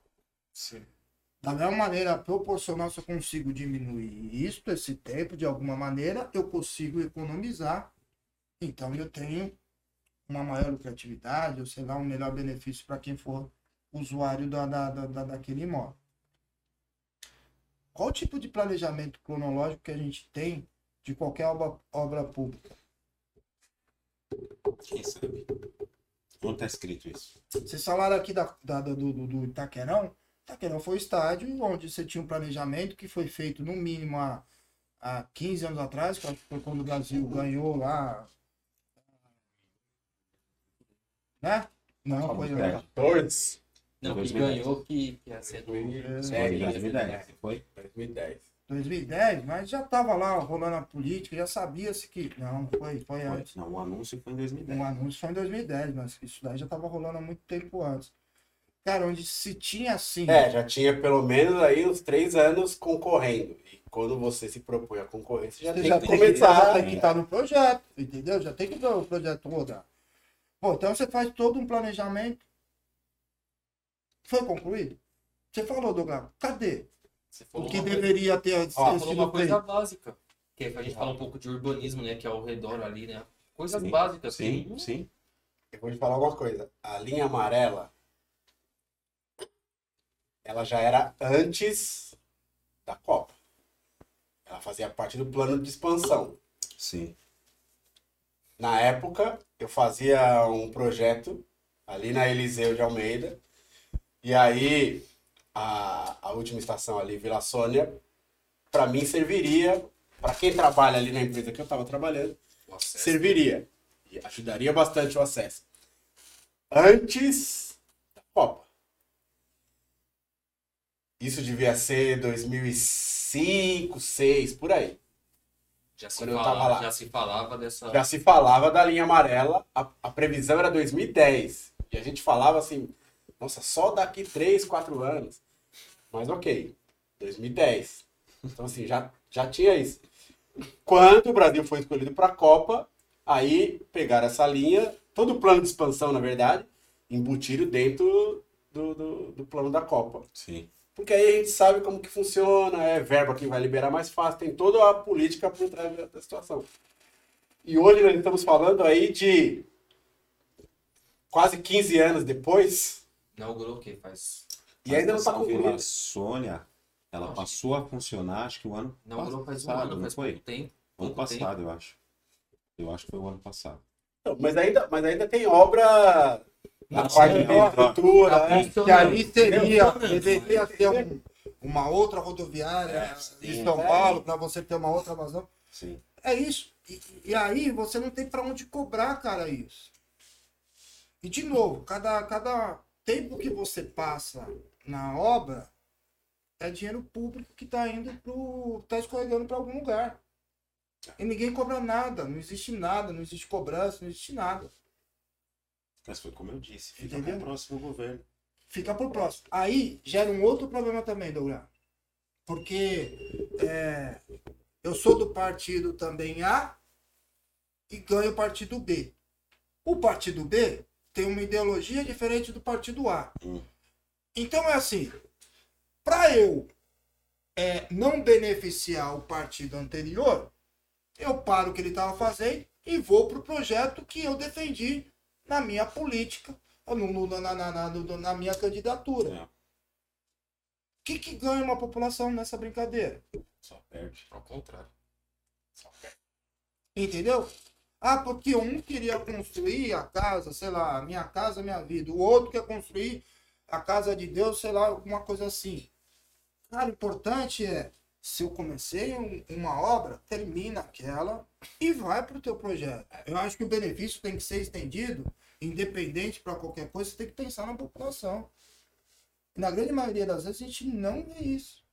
Da mesma maneira, proporcional, se eu consigo diminuir isso, esse tempo, de alguma maneira, eu consigo economizar. Então eu tenho uma maior lucratividade, ou sei lá, um melhor benefício para quem for usuário da, da, da, da- daquele imóvel. Qual o tipo de planejamento cronológico que a gente tem de qualquer obra, obra pública? Quem sabe? Onde tá escrito isso? Vocês falaram aqui da, da- do, do Itaquerão. Itaquerão foi o estádio onde você tinha um planejamento que foi feito no mínimo há, há 15 anos atrás, que eu acho que foi quando o Brasil ganhou lá. Né? Não, foi. 14? Não, que 2010. ganhou que, que ia ser do... É, em 2010, foi? 2010. 2010, mas já estava lá rolando a política, já sabia-se que. Não, foi, foi antes. Não, o anúncio foi em 2010. Um anúncio foi em 2010, mas isso daí já estava rolando há muito tempo antes. Cara, onde se tinha assim. É, já tinha pelo menos aí uns três anos concorrendo. E quando você se propõe a concorrer, você já Você tem já que tem que, já começar. tem que estar no projeto, entendeu? Já tem que ver o projeto rodar. Pô, então você faz todo um planejamento. Foi concluído? Você falou, Douglas, cadê? Você O que uma coisa- deveria ter Ó, Você falou sido uma coisa feito? básica. Que é pra gente falar um pouco de urbanismo, né? Que é ao redor ali, né? Coisas Sim, básicas. Sim, que- sim. Eu vou te falar alguma coisa. A linha amarela, ela já era antes da Copa. Ela fazia parte do plano de expansão. Sim. Na época, eu fazia um projeto ali na Eliseu de Almeida. E aí, a, a última estação ali, Vila Sônia, para mim serviria, para quem trabalha ali na empresa que eu estava trabalhando, acesso. serviria. E ajudaria bastante o acesso. Antes da Copa. Isso devia ser 2005, 2006, por aí. Já se, Quando eu falava, tava lá. já se falava dessa. Já se falava da linha amarela, a, a previsão era 2010. E a gente falava assim, nossa, só daqui 3, 4 anos. Mas ok, 2010. Então assim, já, já tinha isso. Quando o Brasil foi escolhido para a Copa, aí pegaram essa linha, todo o plano de expansão, na verdade, embutiram dentro do, do, do plano da Copa. Sim. Porque aí a gente sabe como que funciona, é verba que vai liberar mais fácil, tem toda a política por trás da, situação. E hoje nós estamos falando aí de quase 15 anos depois, Inaugurou o quê? Faz. e ainda não está a concluído. Sônia, ela Acho passou a funcionar, acho que o ano Inaugurou faz um passado, ano, não faz foi? pouco tempo. Ano pouco tempo. passado, eu acho. Eu acho que foi o ano passado. Então, mas, ainda, mas ainda tem obra na parte sim, de tá né? Que ali seria, deveria ter um- uma outra rodoviária em sim. São Paulo, para você ter uma outra vazão. Sim. É isso. E, e aí você não tem para onde cobrar, cara, isso. E de novo, cada, cada tempo que você passa na obra é dinheiro público que está indo pro. tá escorregando para algum lugar. E ninguém cobra nada, não existe nada, não existe cobrança, não existe nada. Mas foi como eu disse, fica Entendeu? pro próximo governo. Fica pro próximo. Aí gera um outro problema também, Douglas. Porque é, eu sou do partido também A e ganho o partido B. O partido B tem uma ideologia diferente do partido A. Hum. Então é assim, para eu é, não beneficiar o partido anterior, eu paro o que ele estava fazendo e vou pro projeto que eu defendi na minha política no- no- na, na, na, no- na minha candidatura. É. O que, que ganha uma população nessa brincadeira? Só perde. Ao contrário. Só perde. Entendeu? Ah, porque um queria construir a casa, sei lá, minha casa, minha vida. O outro quer construir a casa de Deus, sei lá, alguma coisa assim. Cara, o importante é, se eu comecei um- uma obra, termina aquela e vai para o teu projeto. Eu acho que o benefício tem que ser estendido, independente para qualquer coisa, você tem que pensar na população. Na grande maioria das vezes a gente não vê isso.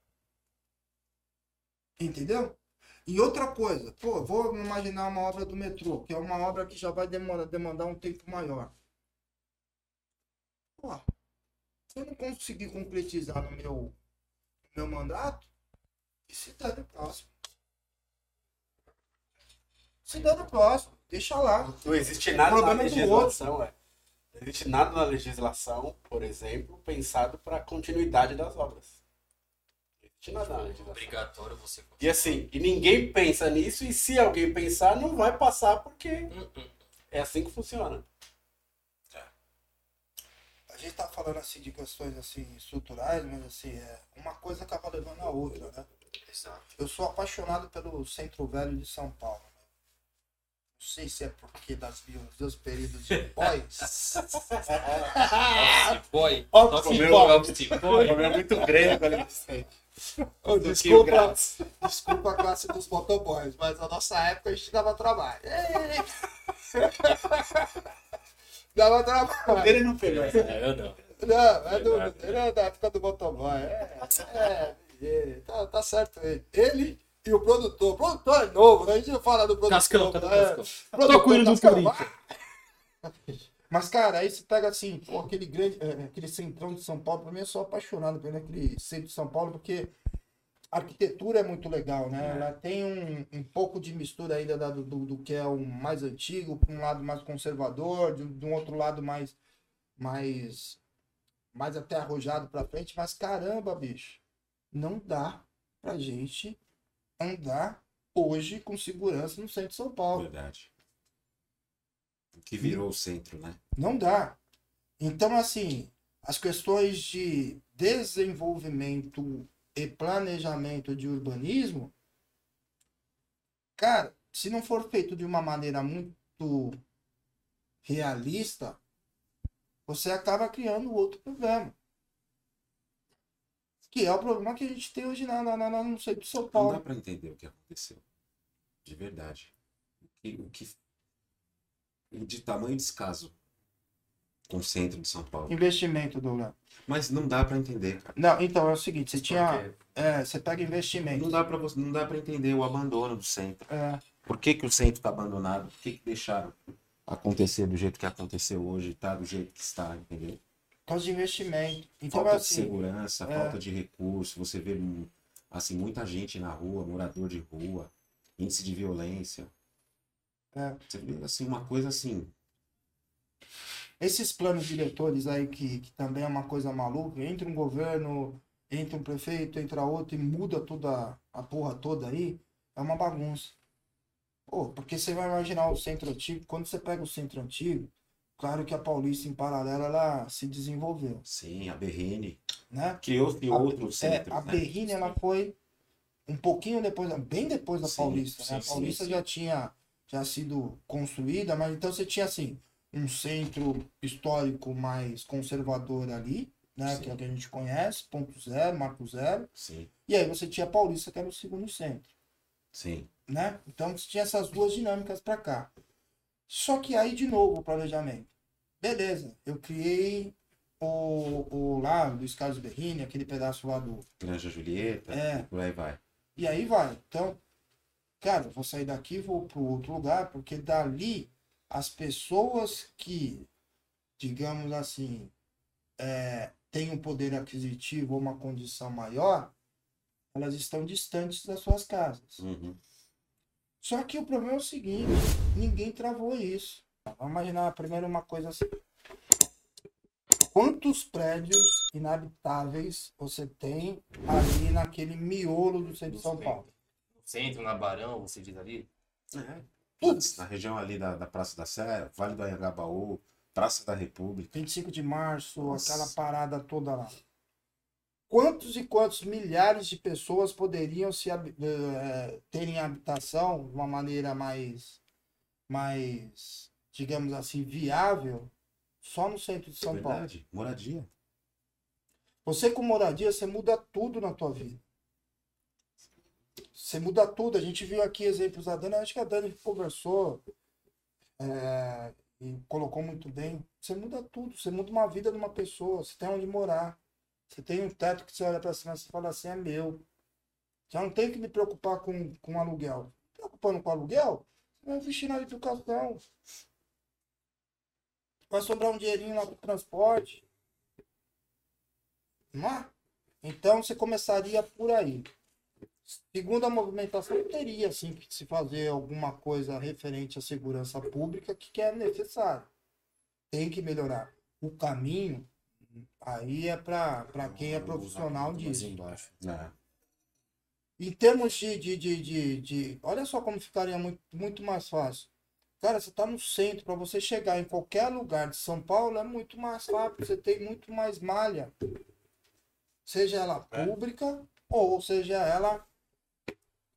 Entendeu? E outra coisa, pô, vou imaginar uma obra do metrô, que é uma obra que já vai demandar, um tempo maior. Pô, se eu não conseguir concretizar no meu, meu mandato, der no próximo? Se der no próximo, deixa lá. Não existe nada na problema é legislação, é. Não existe nada na legislação, por exemplo, pensado para a continuidade das obras. Não existe nada na legislação. Obrigatório você. E assim, e ninguém pensa nisso, e se alguém pensar, não vai passar porque é assim que funciona. A gente tá falando assim de questões assim estruturais, mas assim, é, uma coisa acaba levando a outra, né? Exato. Eu sou apaixonado pelo Centro Velho de São Paulo. Não sei se é porque das meus meus períodos de boys. Office boy. Office Office boy. Office boy. é muito grande ali Ô, desculpa, desculpa a classe dos motoboys, mas na nossa época a gente dava trabalho. Ei! dava trabalho. Ele não pegou essa. É, eu não. Não, é, do, ele é da época do motoboy. É, é, é, tá, tá certo ele. Ele e o produtor. O produtor é novo, né? A gente não fala do produtor. Cascão, o né? Cascão? Produtor, Tô com ele do. Corinthians. Mas, cara, aí você pega assim, pô, aquele grande, é, aquele centrão de São Paulo, pra mim eu sou apaixonado pelo aquele centro de São Paulo, porque a arquitetura é muito legal, né? Ela tem um, um pouco de mistura ainda da- do, do, que é o mais antigo, um lado mais conservador, de, de um outro lado mais, mais, mais até arrojado pra frente, mas caramba, bicho, não dá pra gente andar hoje com segurança no centro de São Paulo. Verdade. O que virou o centro, né? Não dá. Então, assim, as questões de desenvolvimento e planejamento de urbanismo, cara, se não for feito de uma maneira muito realista, você acaba criando outro problema. Que é o problema que a gente tem hoje na, na, na, na- no centro de São Não dá Paulo. pra entender o que aconteceu. De verdade. O que, o que o de tamanho descaso com o centro de São Paulo. Investimento, Douglas. Mas não dá pra entender, cara. Não, então é o seguinte, você tinha. É, você pega investimento. Não dá para não dá para entender o abandono do centro. É, Por que, que o centro está abandonado? Por que, que deixaram acontecer do jeito que aconteceu hoje, tá do jeito que está, entendeu? Causa de investimento. Então, falta de assim, segurança, é. falta de recurso, você vê hum, assim muita gente na rua, morador de rua, índice de violência. É. Você vê assim uma coisa assim, esses planos diretores aí, que, que também é uma coisa maluca, entra um governo, entra um prefeito, entra outro e muda toda a porra toda aí, é uma bagunça. Pô, porque você vai imaginar o centro antigo, quando você pega o centro antigo, claro que a Paulista em paralelo ela se desenvolveu, sim, a Berrine, né? criou-se A- outros É, centros, a né? Berrine ela foi um pouquinho depois, bem depois da Sim, Paulista, né? A sim, Paulista sim, já tinha já sido construída, mas então você tinha assim um centro histórico mais conservador ali, né? Que é o que a gente conhece, ponto zero, marco zero. Sim, E aí você tinha a Paulista, que era o segundo centro, sim. né? Então você tinha essas duas dinâmicas para cá. Só que aí de novo o planejamento. Beleza, eu criei o, o lá do Carlos Berrini, aquele pedaço lá do Granja Julieta, É. por aí vai. E aí vai. Então, cara, vou sair daqui, vou para outro lugar, porque dali as pessoas que, digamos assim, é, têm um poder aquisitivo ou uma condição maior, elas estão distantes das suas casas. Uhum. Só que o problema é o seguinte, ninguém travou isso. Vamos imaginar primeiro uma coisa assim. Quantos prédios inabitáveis você tem ali naquele miolo do centro de São Paulo? No centro, na Barão, você diz ali. É. Putz, na região ali da, da Praça da Sé, Vale do Anhangabaú, Praça da República. 25 de março, Nossa. aquela parada toda lá. Quantos e quantos milhares de pessoas poderiam se hab- eh, terem habitação de uma maneira mais, mais, digamos assim, viável só no centro de São Paulo? Verdade. Moradia. Você com moradia, você muda tudo na tua vida. Você muda tudo. A gente viu aqui exemplos da Dani. Acho que a Dani conversou é, e colocou muito bem. Você muda tudo. Você muda uma vida de uma pessoa. Você tem onde morar. Você tem um teto que você olha para cima e fala assim, é meu. Já não tem que me preocupar com, com aluguel. Preocupando com aluguel, você vai investir na educação. Vai sobrar um dinheirinho lá pro transporte. Não é? Então você começaria por aí. Segundo a movimentação, teria sim que se fazer alguma coisa referente à segurança pública que, é necessário. Tem que melhorar. O caminho, aí é para quem é profissional disso. embaixo. É. Em termos de, de, de, de, de- Olha só como ficaria muito, muito mais fácil. Cara, você está no centro, para você chegar em qualquer lugar de São Paulo é muito mais rápido, você tem muito mais malha. Seja ela É. pública ou seja ela,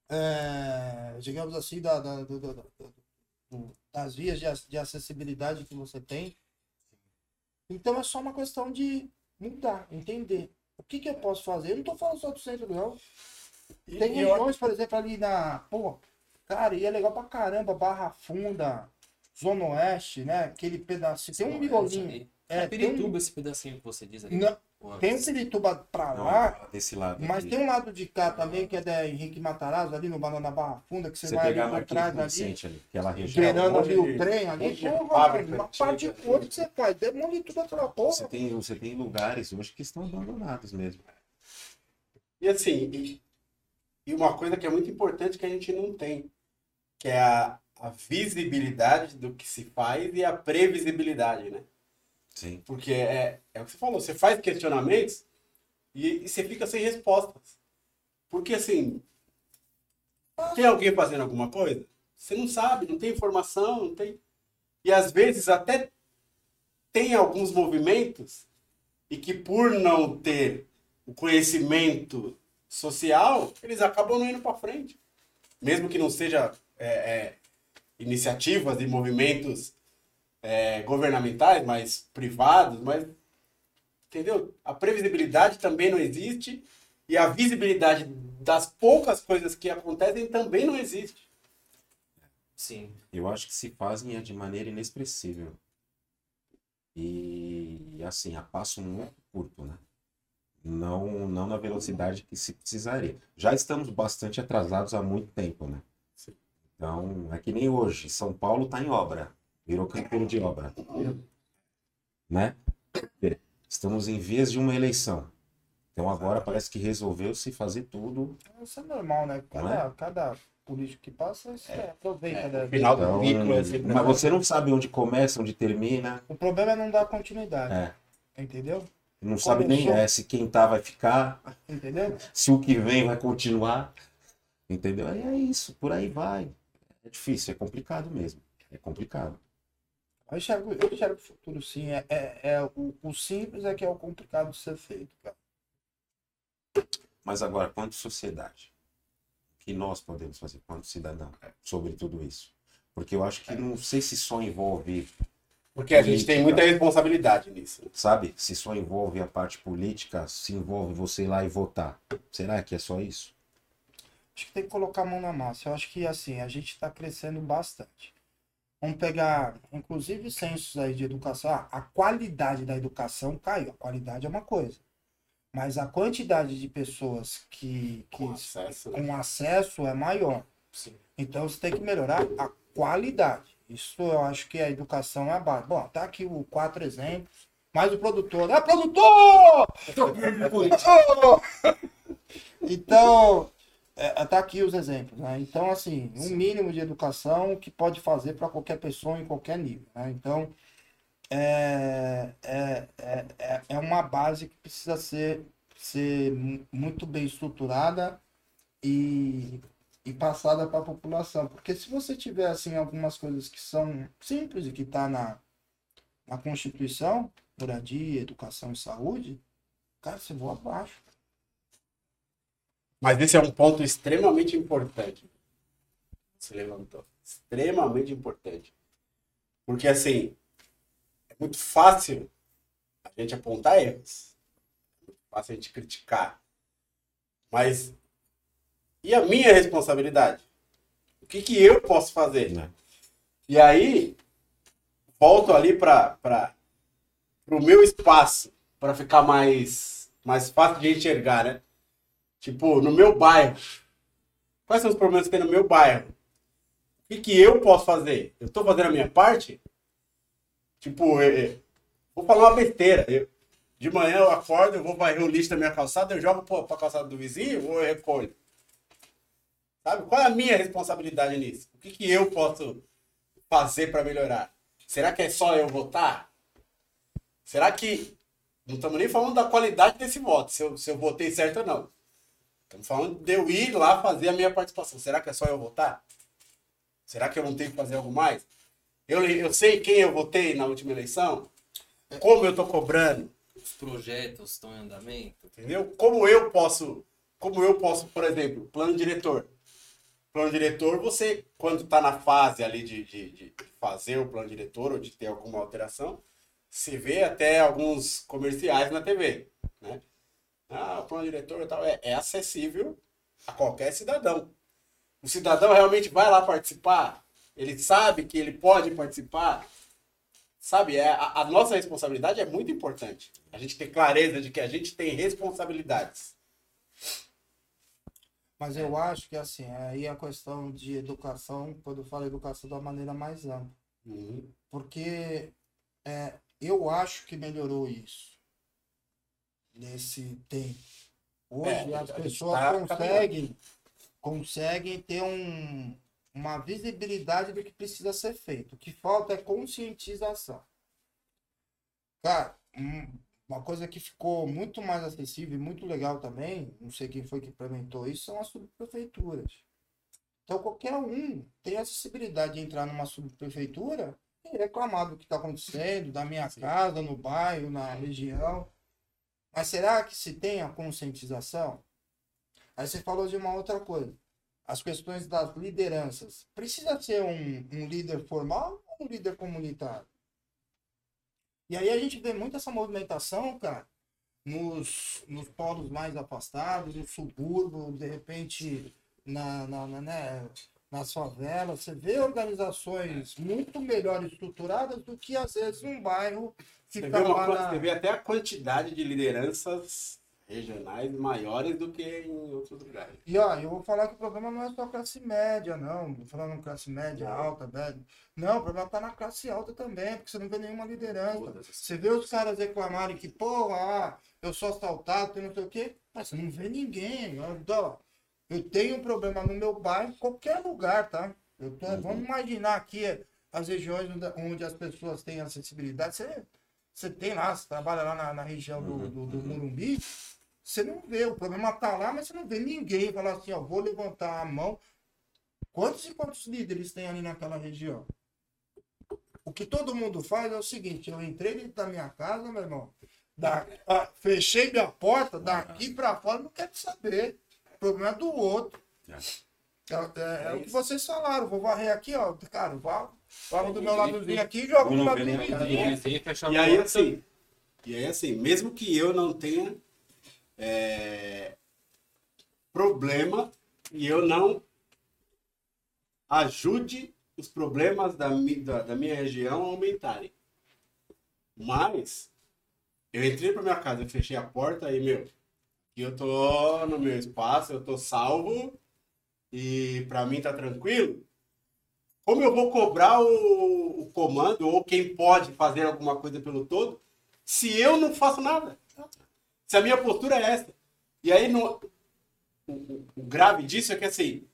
é, digamos assim, da, da- do- das vias de, de acessibilidade que você tem. Então é só uma questão de mudar, entender. O que, que eu posso fazer? Eu não estou falando só do centro, não. Tem regiões, por exemplo, ali na. Pô, cara, e é legal pra caramba, Barra Funda, Zona Oeste, né? Aquele pedacinho. Tem um miolinho. É, É, tem um, Pirituba esse pedacinho que você diz ali. não, Pô, tem um Pirituba pra Não, lá, desse lado. mas aqui. tem um lado de cá também, que é da Henrique Matarazzo, ali no Banana Barra Funda, que você, Você vai ali a por trás ali, Vicente ali, aquela região. beirando ali o trem ali. é Porra, uma parte de outro que você faz. Demole tudo aquela porra. Você tem, você tem lugares hoje que estão abandonados mesmo. E assim, e, e uma coisa que é muito importante que a gente não tem, que é a, a visibilidade do que se faz e a previsibilidade, né? Sim. Porque é, é o que você falou, você faz questionamentos e, e você fica sem respostas. Porque assim, tem alguém fazendo alguma coisa? Você não sabe, não tem informação, não tem. E às vezes até tem alguns movimentos e que por não ter o conhecimento social, eles acabam não indo para frente. Mesmo que não seja é, é, iniciativas e movimentos é, governamentais, mas privados, mas entendeu? A previsibilidade também não existe e a visibilidade das poucas coisas que acontecem também não existe. Sim. Eu acho que se fazem é de maneira inexpressível. E assim, a passo muito curto, né? Não, não na velocidade que se precisaria. Já estamos bastante atrasados há muito tempo, né? Então, é que nem hoje. São Paulo está em obra. Virou canteiro de obra. Né? Estamos em vias de uma eleição. Então agora parece que resolveu-se fazer tudo. Isso é normal, né? Cada, cada político que passa, isso é, aproveita. É, né? o final do Então, ciclo é sempre mas você não sabe onde começa, onde termina. O problema é não dar continuidade. É. Entendeu? Não sabe nem é, se quem tá vai ficar, Entendeu? se o que vem vai continuar. Entendeu? Aí é isso, por aí vai. É difícil, é complicado mesmo. É complicado. Eu enxergo, eu enxergo o futuro sim. É, é, é o, o simples é que é o complicado de ser feito, cara. Mas agora, quanto sociedade? O que nós podemos fazer quanto cidadão sobre tudo isso? Porque eu acho que não sei se só envolve, Porque a gente tem muita responsabilidade nisso. sabe? Se só envolve a parte política, se envolve você ir lá e votar. Será que é só isso? Acho que tem que colocar a mão na massa. Eu acho que assim, a gente está crescendo bastante. Vamos pegar, inclusive, censos aí de educação. Ah, a qualidade da educação caiu. A qualidade é uma coisa. Mas a quantidade de pessoas que, que Com acesso. né? com acesso é maior. Sim. Então você tem que melhorar a qualidade. Isso eu acho que a educação é a base. Bom, tá aqui o quatro exemplos. Mais o produtor. Ah, produtor! Então, é, tá aqui os exemplos. Né? Então, assim, um mínimo de educação que pode fazer para qualquer pessoa em qualquer nível. Né? Então, é, é, é, é- é uma base que precisa ser, ser mu- muito bem estruturada e, e passada para a população. Porque se você tiver assim, algumas coisas que são simples e que está na, na Constituição, moradia, educação e saúde, cara, você voa abaixo. Mas esse é um ponto extremamente importante. Você levantou. Extremamente importante. Porque, assim, é muito fácil a gente apontar erros. É muito fácil a gente criticar. Mas e a minha responsabilidade? O que, que eu posso fazer? Né? E aí, volto ali para o meu espaço, para ficar mais, mais fácil de enxergar, né? Tipo, no meu bairro. Quais são os problemas que tem no meu bairro? O que, que eu posso fazer? Eu estou fazendo a minha parte? Tipo, eu, eu, vou falar uma besteira. Eu, de manhã eu acordo, eu vou varrer o lixo da minha calçada, eu jogo para a calçada do vizinho ou eu recolho? Sabe? Qual é a minha responsabilidade nisso? O que, que eu posso fazer para melhorar? Será que é só eu votar? Será que. Não estamos nem falando da qualidade desse voto, se eu, se eu votei certo ou não. Estamos falando de eu ir lá fazer a minha participação. Será que é só eu votar? Será que eu não tenho que fazer algo mais? Eu, eu sei quem eu votei na última eleição? Como eu estou cobrando? Os projetos estão em andamento. Entendeu? Como eu posso, como eu posso, por exemplo, plano diretor. Plano diretor, você, quando está na fase ali de, de, de, fazer o plano diretor ou de ter alguma alteração, se vê até alguns comerciais na TV, né? Ah, o plano diretor e tal é, é acessível a qualquer cidadão. O cidadão realmente vai lá participar, ele sabe que ele pode participar, sabe? É, a, a, nossa responsabilidade é muito importante. A gente ter clareza de que a gente tem responsabilidades. Mas eu acho que assim, aí a questão de educação, quando eu falo educação da maneira mais ampla. Uhum. Porque é, eu acho que melhorou isso nesse tempo. Hoje É, as a pessoas tá conseguem, conseguem ter um, uma visibilidade do que precisa ser feito. O que falta é conscientização. Cara, um- uma coisa que ficou muito mais acessível e muito legal também, não sei quem foi que implementou isso, são as subprefeituras. Então qualquer um tem acessibilidade de entrar numa subprefeitura e reclamar do que está acontecendo, da minha casa, no bairro, na região. Mas será que se tem a conscientização? Aí você falou de uma outra coisa. As questões das lideranças. Precisa ser um, um líder formal ou um líder comunitário? E aí a gente vê muito essa movimentação, cara, nos, nos polos mais afastados, no subúrbio, de repente na, na, na- né, nas favelas. Você vê organizações muito melhor estruturadas do que às vezes um bairro que Você vê, lá coisa- na- você vê até a quantidade de lideranças regionais maiores do que em outros lugares. E ó, eu vou falar que o problema não é só classe média, não. Tô falando classe média, alta, média. Não, o problema tá na classe alta também, porque você não vê nenhuma liderança. Todas. Você vê os caras reclamarem que, porra, ah, eu sou assaltado, tem não sei o quê. Mas você não vê ninguém. Ó, Eu tenho um problema no meu bairro, em qualquer lugar, tá? Eu tô- Vamos imaginar aqui as regiões onde, as pessoas têm acessibilidade. Você, você tem lá, você trabalha lá na, na região do, do, do Morumbi, você não vê, o problema tá lá, mas você não vê ninguém falar assim, ó, vou levantar a mão. Quantos e quantos líderes tem ali naquela região? O que todo mundo faz é o seguinte, eu entrei dentro da minha casa, meu irmão, da- ah, fechei minha porta, daqui pra fora, não quero saber. O problema é do outro. É. É, é- é o que vocês falaram, vou varrer aqui, ó, cara, vá, varro do meu ladozinho aqui e jogo do não lado do fechar E aí assim, e aí assim, mesmo que eu não tenha é, problema e eu não ajude os problemas da, da, da minha região a aumentarem. Mas eu entrei pra minha casa, eu fechei a porta e, meu, aqui eu tô no meu espaço, eu tô salvo e pra mim tá tranquilo. Como eu vou cobrar o, o comando ou quem pode fazer alguma coisa pelo todo se eu não faço nada? Se a minha postura é essa. E aí o- o grave disso é que assim,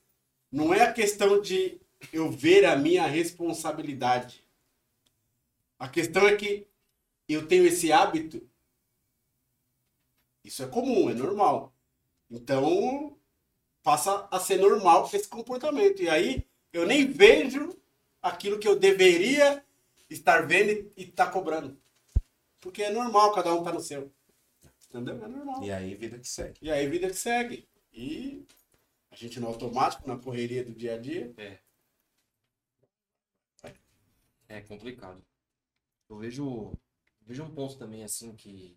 não é a questão de eu ver a minha responsabilidade. A questão é que eu tenho esse hábito. Isso é comum, é normal. Então, passa a ser normal esse comportamento. E aí, eu nem vejo aquilo que eu deveria estar vendo e estar cobrando. Porque é normal, cada um tá no seu. Entendeu? É normal. E aí, vida que segue. E aí, vida que segue. E a gente no automático, na correria do dia a dia. É complicado. Eu vejo, vejo um ponto também assim que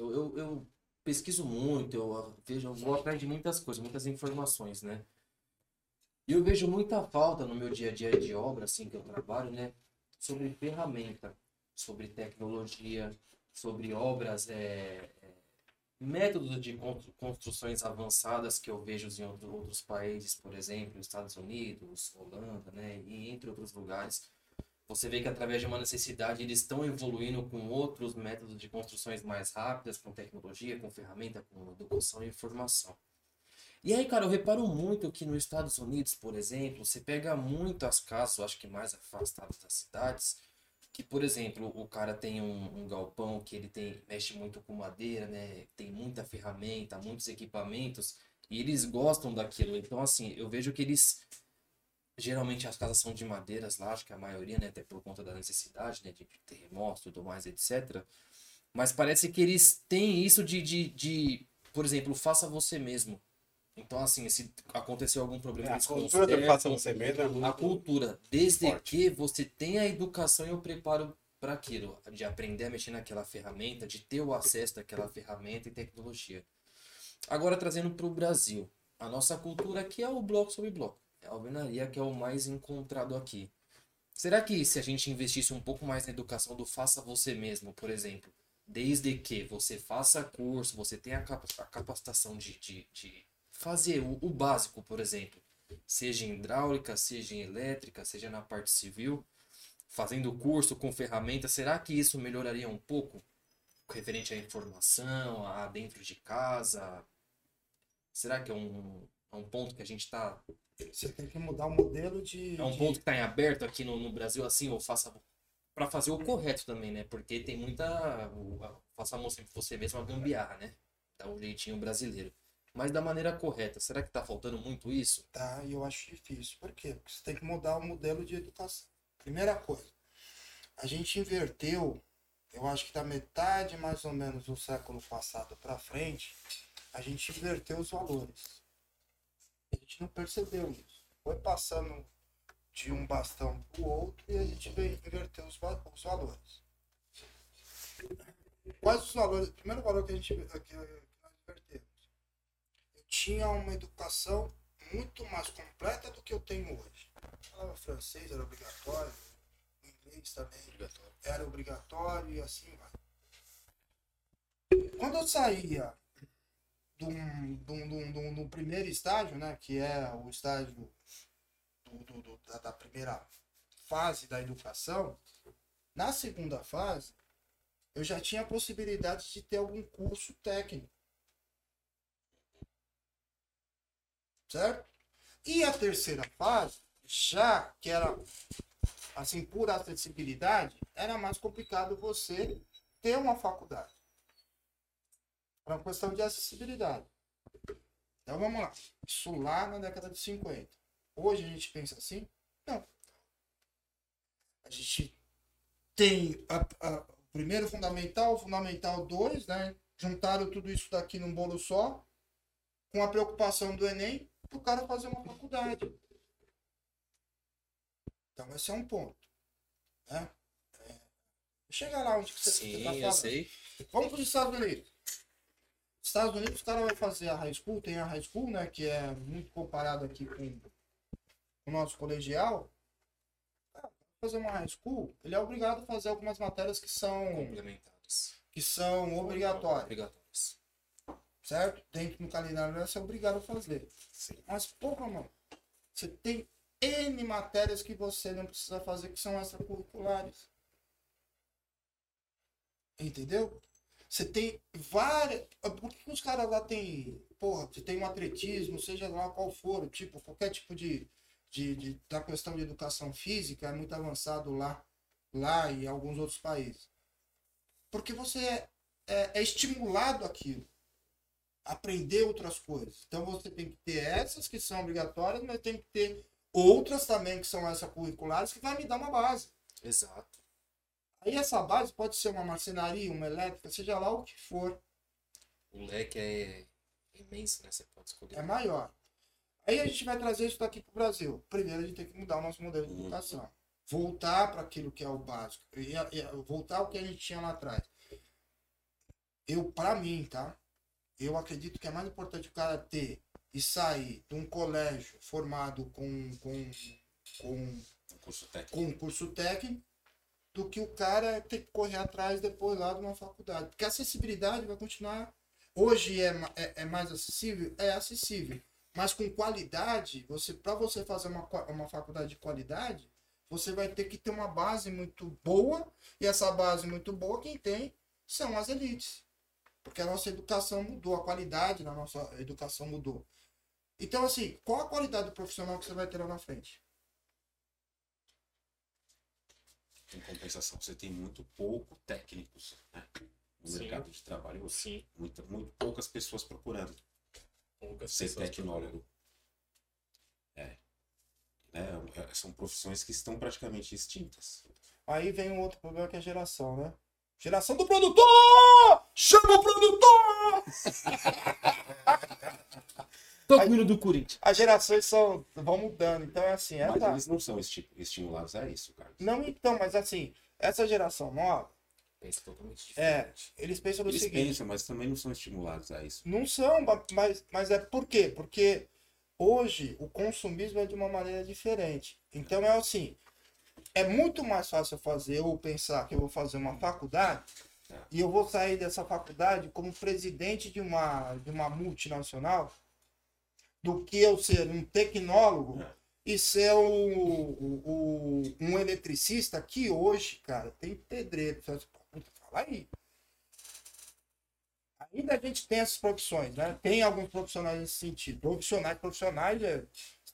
eu, eu, eu pesquiso muito, eu vejo, eu vou atrás de muitas coisas, muitas informações, né? E eu vejo muita falta no meu dia a dia de obra, assim, que eu trabalho, né? Sobre ferramenta, sobre tecnologia, sobre obras, é, é, métodos de constru- construções avançadas que eu vejo em outro- outros países, por exemplo, Estados Unidos, Holanda, né? E entre outros lugares. Você vê que através de uma necessidade eles estão evoluindo com outros métodos de construções mais rápidas, com tecnologia, com ferramenta, com educação e informação. E aí, cara, eu reparo muito que nos Estados Unidos, por exemplo, você pega muito as casas, eu acho que mais afastadas das cidades, que, por exemplo, o cara tem um, um galpão que ele tem, mexe muito com madeira, né? Tem muita ferramenta, muitos equipamentos, e eles gostam daquilo. Então, assim, eu vejo que eles Geralmente as casas são de madeiras lá, acho que a maioria, né, até por conta da necessidade, né, de terremoto e tudo mais, etc. Mas parece que eles têm isso de, de, de, por exemplo, faça você mesmo. Então, assim, se aconteceu algum problema, A eles cultura do faça você mesmo é muito... A cultura, desde forte. que você tenha a educação e o preparo para aquilo, de aprender a mexer naquela ferramenta, de ter o acesso àquela ferramenta e tecnologia. Agora, trazendo para o Brasil, a nossa cultura aqui é o bloco sobre bloco. É alvenaria que é o mais encontrado aqui. Será que se a gente investisse um pouco mais na educação do faça você mesmo, por exemplo, desde que você faça curso, você tenha a capacitação de, de, de fazer o, o básico, por exemplo, seja em hidráulica, seja em elétrica, seja na parte civil, fazendo curso com ferramentas, será que isso melhoraria um pouco? Referente à informação, a dentro de casa? Será que é um, é um ponto que a gente está Você tem que mudar o modelo de. é um de- ponto que está em aberto aqui no, no Brasil, assim, ou faça para fazer o correto também, né? Porque tem muita. o- a- Faça você, você mesmo a gambiarra, né? Dá um jeitinho brasileiro. Mas da maneira correta, será que tá faltando muito isso? Tá, e eu acho difícil. Por quê? Porque você tem que mudar o modelo de educação. Primeira coisa, a gente inverteu, eu acho que da metade mais ou menos do século passado para frente, a gente inverteu os valores. A gente não percebeu isso. Foi passando de um bastão para o outro e a gente veio inverter os, os valores. Quais os valores? O primeiro valor que a gente que, nós invertemos. Eu tinha uma educação muito mais completa do que eu tenho hoje. Falava francês, era obrigatório, inglês também era obrigatório e assim vai. Quando eu saía do, primeiro estágio, né, que é o estágio do, do- do- da, da primeira fase da educação, na segunda fase, eu já tinha a possibilidade de ter algum curso técnico. Certo? E a terceira fase, já que era assim, por acessibilidade, era mais complicado você ter uma faculdade. Era uma questão de acessibilidade. Então vamos lá. Isso lá na década de 50. Hoje a gente pensa assim? Não. A gente tem o primeiro fundamental, o fundamental 2, né? Juntaram tudo isso daqui num bolo só, com a preocupação do Enem, para o cara fazer uma faculdade. Então esse é um ponto. Né? É, Chega lá onde você Sim, tá eu falando. sei. Vamos para os Estados Unidos. Estados Unidos, o cara vai fazer a high school, tem a high school, né? Que é muito comparado aqui com o nosso colegial. Fazer uma high school, ele é obrigado a fazer algumas matérias que são, Complementares. que são obrigatórias, Obrigatórios. certo? Dentro do calendário você é obrigado a fazer. Mas, porra, mano, você tem N matérias que você não precisa fazer que são extracurriculares. Entendeu? Você tem várias. Por que os caras lá tem. Porra, você tem um atletismo, seja lá qual for, tipo, qualquer tipo de. de, de da questão de educação física é muito avançado lá, lá e alguns outros países. Porque você é, é, é estimulado aquilo. Aprender outras coisas. Então você tem que ter essas que são obrigatórias, mas tem que ter outras também que são extracurriculares que vai me dar uma base. Exato. Aí essa base pode ser uma marcenaria, uma elétrica, seja lá o que for. O leque é imenso, né? Você pode escolher. é maior. Aí a gente vai trazer isso daqui para o Brasil. Primeiro a gente tem que mudar o nosso modelo de educação. Voltar para aquilo que é o básico. E, e, voltar ao que a gente tinha lá atrás. Eu, para mim, tá? Eu acredito que é mais importante o cara ter e sair de um colégio formado com, com, com, Um curso técnico. com um curso técnico do que o cara ter que correr atrás depois lá de uma faculdade. Porque a acessibilidade vai continuar. Hoje é, é, é mais acessível? É acessível. Mas com qualidade, você para você fazer uma, uma faculdade de qualidade, você vai ter que ter uma base muito boa. E essa base muito boa, quem tem são as elites. Porque a nossa educação mudou, a qualidade da nossa educação mudou. Então, assim, qual a qualidade do profissional que você vai ter lá na frente? Em compensação, você tem muito pouco técnicos né? no Sim. mercado de trabalho. Sim. Muita, muito poucas pessoas procurando Poucas ser pessoas tecnólogo. É. Né? é- São profissões que estão praticamente extintas. Aí vem um outro problema que é a geração, né? Geração do produtor! Chama o produtor! Tô com o hino do Corinthians. As gerações são, vão mudando, então é assim, Mas essa... eles não são esti- estimulados a isso, cara. Não, então, mas assim, essa geração nova, Pensa totalmente é, diferente. eles pensam no Eles seguinte, pensam, mas também não são estimulados a isso. não são, ma- mas, mas é por quê? Porque hoje o consumismo é de uma maneira diferente. Então é assim, é muito mais fácil eu fazer ou pensar que eu vou fazer uma faculdade e eu vou sair dessa faculdade como presidente de uma, de uma multinacional do que eu ser um tecnólogo É. e ser o- o- um eletricista que hoje, cara, tem pedreiro. Você fala, "Puta, Fala aí. Ainda a gente tem essas profissões, né? Tem alguns profissionais nesse sentido. Profissionais, profissionais, é,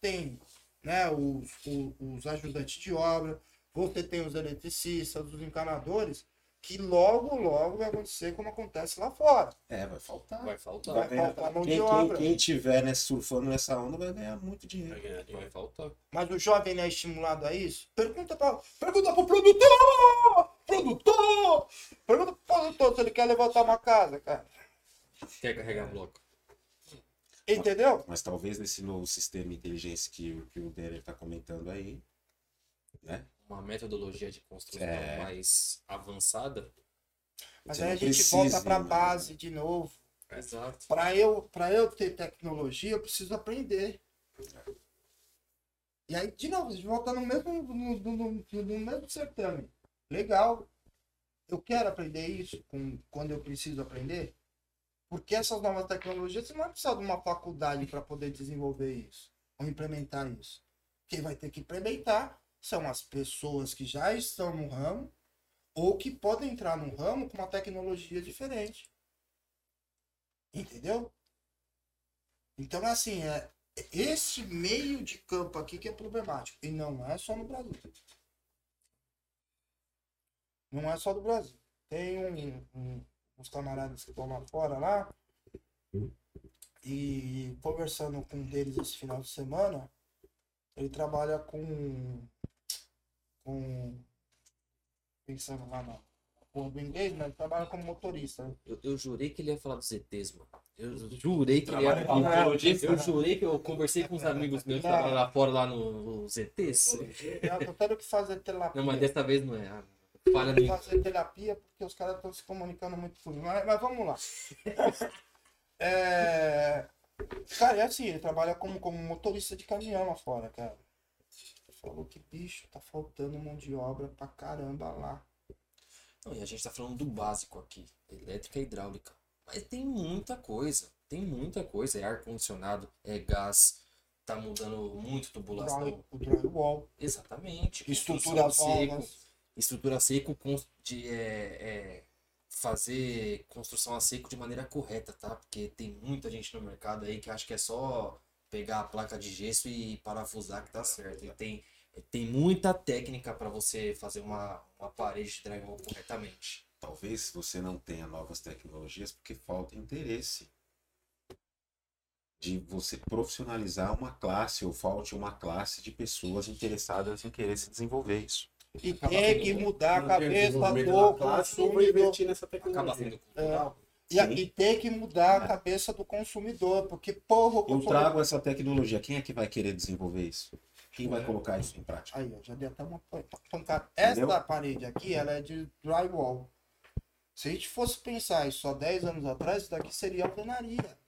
tem né, os, os, os ajudantes de obra, você tem os eletricistas, os encanadores, que logo, logo vai acontecer como acontece lá fora. É, vai faltar. Vai faltar. Vai ganhar. faltar mão de Quem, quem, obra. quem tiver né, surfando nessa onda vai ganhar muito dinheiro. Vai ganhar, vai faltar. Mas o jovem não é estimulado a isso? Pergunta para pergunta pro produtor! Produtor! Pergunta pro produtor se ele quer levantar uma casa, cara. Quer carregar bloco? Entendeu? Mas talvez nesse novo sistema de inteligência que, o- que o Denner está comentando aí, né? Uma metodologia de construção É. mais avançada. Mas aí a gente precisa, volta pra né? base de novo. Exato. Para eu, pra eu ter tecnologia, eu preciso aprender. E aí, de novo, a gente volta no mesmo, no, no- no- no mesmo certame. Legal. Eu quero aprender isso com, quando eu preciso aprender. Porque essas novas tecnologias, você não vai precisar de uma faculdade para poder desenvolver isso. Ou implementar isso. Quem vai ter que implementar são as pessoas que já estão no ramo ou que podem entrar no ramo com uma tecnologia diferente. Entendeu? Então, assim, é esse meio de campo aqui que é problemático. E não é só no Brasil. Não é só do Brasil. Tem um- um- uns camaradas que estão lá fora lá. E conversando com um deles esse final de semana, ele trabalha com. Com. pensando lá na porra do inglês, mas ele trabalha como motorista. Eu, eu jurei que ele ia falar dos ETs, mano. Eu jurei que ele ia falar. ufologia, Eu jurei que eu conversei com uns amigos meus que estavam lá fora, lá nos ETs. Eu tô tendo que fazer terapia. Não, mas dessa vez não é. Ah, Falha no fazer terapia porque os caras estão se comunicando muito comigo. Mas, mas vamos lá. É, Cara, é assim, ele trabalha como, como motorista de caminhão lá fora, cara. Falou que, bicho, tá faltando mão de obra pra caramba lá. Não, e a gente tá falando do básico aqui, elétrica e hidráulica. Mas tem muita coisa, tem muita coisa. É ar-condicionado, é gás, tá mudando muito tubulação. O drywall, Exatamente. construção seco. Estrutura seco de é, é, fazer construção a seco de maneira correta, tá? Porque tem muita gente no mercado aí que acha que é só pegar a placa de gesso e parafusar que tá certo. E tem, tem muita técnica para você fazer uma, uma parede de drywall corretamente. Talvez você não tenha novas tecnologias porque falta interesse de você profissionalizar uma classe ou falte uma classe de pessoas interessadas em querer se desenvolver isso. E Acaba tem que mudar a cabeça do consumidor. investir nessa Acaba tecnologia. sendo cultural. E, e tem que mudar a cabeça do consumidor, porque, porra, o Eu consumidor... trago essa tecnologia. Quem é que vai querer desenvolver isso? Quem vai colocar isso em prática? Aí, ó, já deu até uma pan- pancada. Entendeu? Essa parede aqui, ela é de drywall. Se a gente fosse pensar isso só 10 anos atrás, isso daqui seria alvenaria.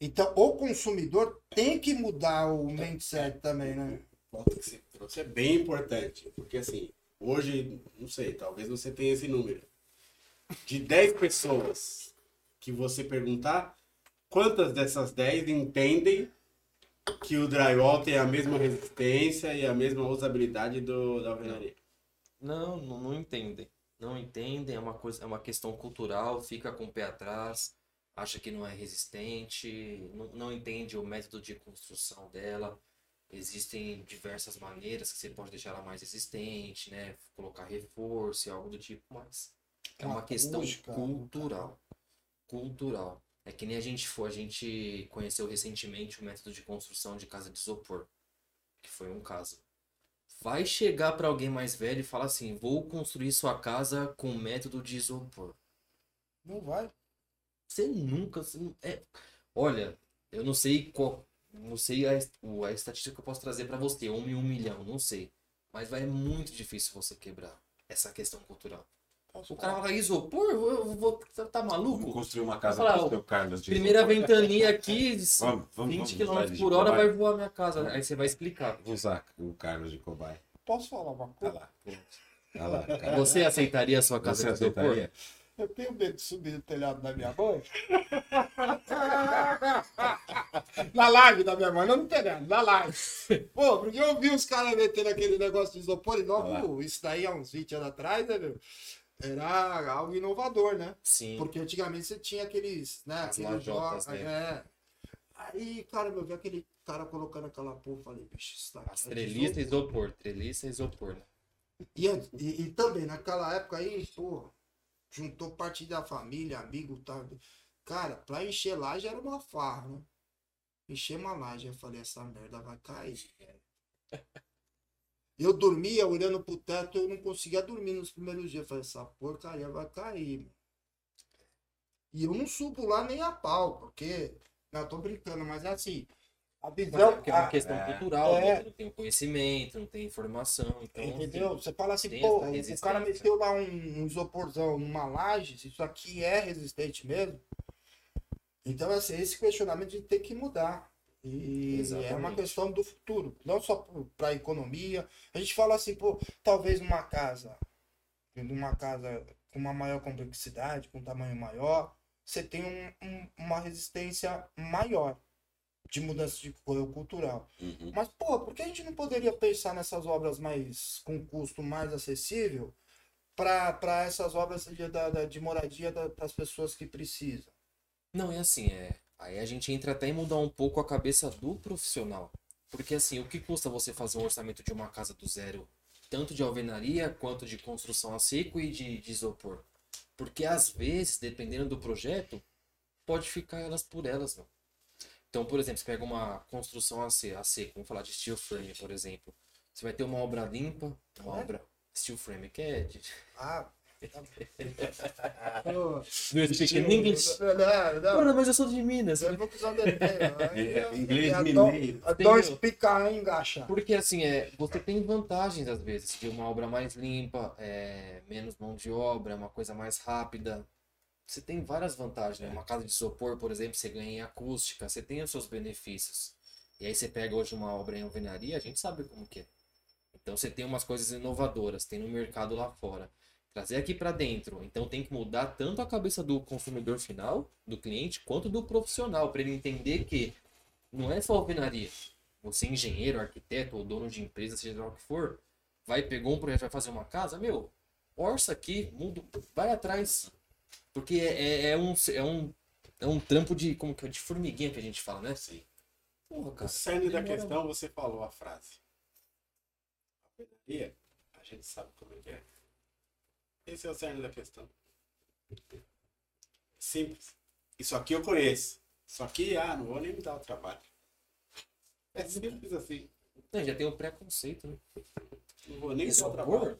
Então, o consumidor tem que mudar o mindset também, né? Volta que você trouxe é bem importante. Porque assim, hoje, não sei, talvez você tenha esse número. De 10 pessoas que você perguntar, quantas dessas 10 entendem que o drywall tem a mesma resistência e a mesma usabilidade do, da alvenaria? Não, não, não entendem. Não entendem, é uma coisa, é uma questão cultural, fica com o pé atrás, acha que não é resistente, não, não entende o método de construção dela. Existem diversas maneiras que você pode deixar ela mais resistente, né? Colocar reforço e algo do tipo, mas é uma questão Acústica. cultural. Cultural. É que nem a gente foi, a gente conheceu recentemente o método de construção de casa de isopor, que foi um caso. Vai chegar para alguém mais velho e falar assim: vou construir sua casa com método de isopor. Não vai. Você nunca. você não- é... Olha, eu não sei qual. Não sei a, a estatística que eu posso trazer para você, um em um milhão, não sei. Mas vai muito difícil você quebrar essa questão cultural. O cara falar? fala, isopor? Eu eu vou. Tá, tá Vamos maluco? construir uma casa Falar, para o ó, seu Carlos de Primeira isopor. ventania aqui, Vamos, vamos, 20 vamos usar km por hora vai voar minha casa. Aí você vai explicar. Vou usar o Carlos de cobaia. Posso falar uma Tá coisa? lá. Tá lá. cara. Você aceitaria a sua casa Você de isopor? aceitaria? Eu tenho medo de subir no telhado da minha mãe. na live da minha mãe, não no telhado, na live. Pô, porque eu vi os caras metendo aquele negócio de isopor e lá. novo, isso daí há uns 20 anos atrás, né, meu? Era algo inovador, né? Sim. Porque antigamente você tinha aqueles, né? As aqueles lajotas, né? é. Aí, cara, eu vi aquele cara colocando aquela porra, falei, bicho, isso daqui As é e isopor. Treliça e isopor, né? E, e, e também, naquela época aí, pô, juntou parte da família, amigo, tá? Cara, pra encher laje era uma farra, né? Encher uma laje, eu falei, essa merda vai cair. Eu dormia olhando pro teto, eu não conseguia dormir nos primeiros dias. Eu falei, essa porcaria vai cair, mano. E eu não subo lá nem a pau, porque. Não, eu tô brincando, mas é assim. A Mas é visão. porque é uma questão é. cultural, É. Não tem conhecimento, não tem informação. Então, Entendeu? Você fala assim, tem pô, o cara meteu lá um, um isoporzão numa laje, se isso aqui é resistente mesmo. Então, assim, esse questionamento a gente tem que mudar. E é uma questão do futuro, não só para a economia. A gente fala assim, pô, talvez numa casa, numa casa com uma maior complexidade, com um tamanho maior, você tem um- um- uma resistência maior de mudança de cu- cultural. Uhum. Mas, pô, por que a gente não poderia pensar nessas obras mais com custo mais acessível para essas obras de, da- de moradia da- das pessoas que precisam? Não, é assim, é. Aí a gente entra até em mudar um pouco a cabeça do profissional. Porque assim, o que custa você fazer um orçamento de uma casa do zero, tanto de alvenaria quanto de construção a seco e de, de isopor? Porque às vezes, dependendo do projeto, pode ficar elas por elas, não. Então, por exemplo, você pega uma construção a se- a seco, vamos falar de steel frame, por exemplo. Você vai ter uma obra limpa, uma É? obra steel frame, que é de... Ah, Speak in English? Não, não, não. Mano, mas eu sou de Minas. Eu vou precisar dele. É, inglês mineiro. don't speak English. Porque assim, é, você tem vantagens às vezes de uma obra mais limpa, é, menos mão de obra, uma coisa mais rápida. Você tem várias vantagens, né? Uma casa de isopor, por exemplo, você ganha em acústica, você tem os seus benefícios. E aí você pega hoje uma obra em alvenaria, a gente sabe como que é. Então você tem umas coisas inovadoras, tem no mercado lá fora. Trazer aqui para dentro. Então tem que mudar tanto a cabeça do consumidor final, do cliente, quanto do profissional, para ele entender que não é só alvenaria. Você, engenheiro, arquiteto ou dono de empresa, seja lá o que for, vai pegar um projeto, vai fazer uma casa, meu, orça aqui, muda, vai atrás. Porque é, é- é um, é, um, é um trampo de, como que é, de formiguinha que a gente fala, né? Sim. Porra, O cara. cerne da questão, você falou a frase. A alvenaria, a gente sabe como é que é. Esse é o cerne da questão. Simples. Isso aqui eu conheço. Isso aqui, ah, não vou nem me dar o trabalho. É simples assim. Não, já tem o preconceito, né? Não vou nem. Isopor?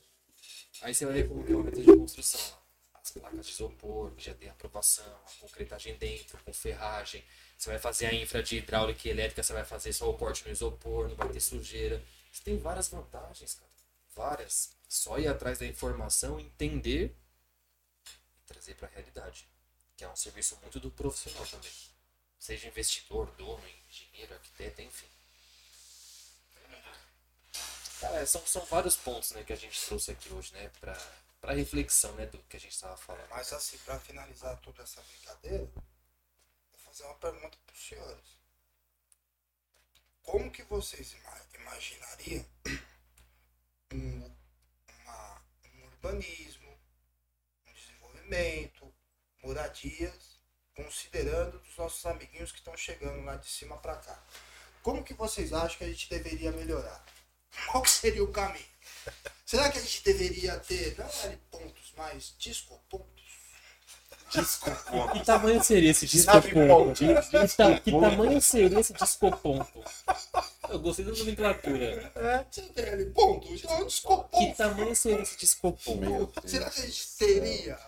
Aí você vai ver como que é o método de construção. As placas de isopor, que já tem aprovação, a concretagem dentro, com ferragem. Você vai fazer a infra de hidráulica e elétrica, você vai fazer só o corte no isopor, não vai ter sujeira. Isso tem várias vantagens, cara. Várias. Só ir atrás da informação, entender e trazer para a realidade. Que é um serviço muito do profissional também. Seja investidor, dono, engenheiro, arquiteto, enfim. Cara, são, são vários pontos né, que a gente trouxe aqui hoje, né? Pra reflexão né, do que a gente estava falando. Mas assim, para finalizar toda essa brincadeira, vou fazer uma pergunta para os senhores. Como que vocês ima- imaginariam um urbanismo, um desenvolvimento, moradias, considerando os nossos amiguinhos que estão chegando lá de cima para cá? Como que vocês acham que a gente deveria melhorar? Qual que seria o caminho? Será que a gente deveria ter, não ali pontos, mas discopontos? Que tamanho seria esse Nave discoponto? ponte. Que, ta- que tamanho seria esse discoponto? Eu gostei da nomenclatura. Você tem ali pontos? É um Que tamanho seria esse discoponto? Será que a gente teria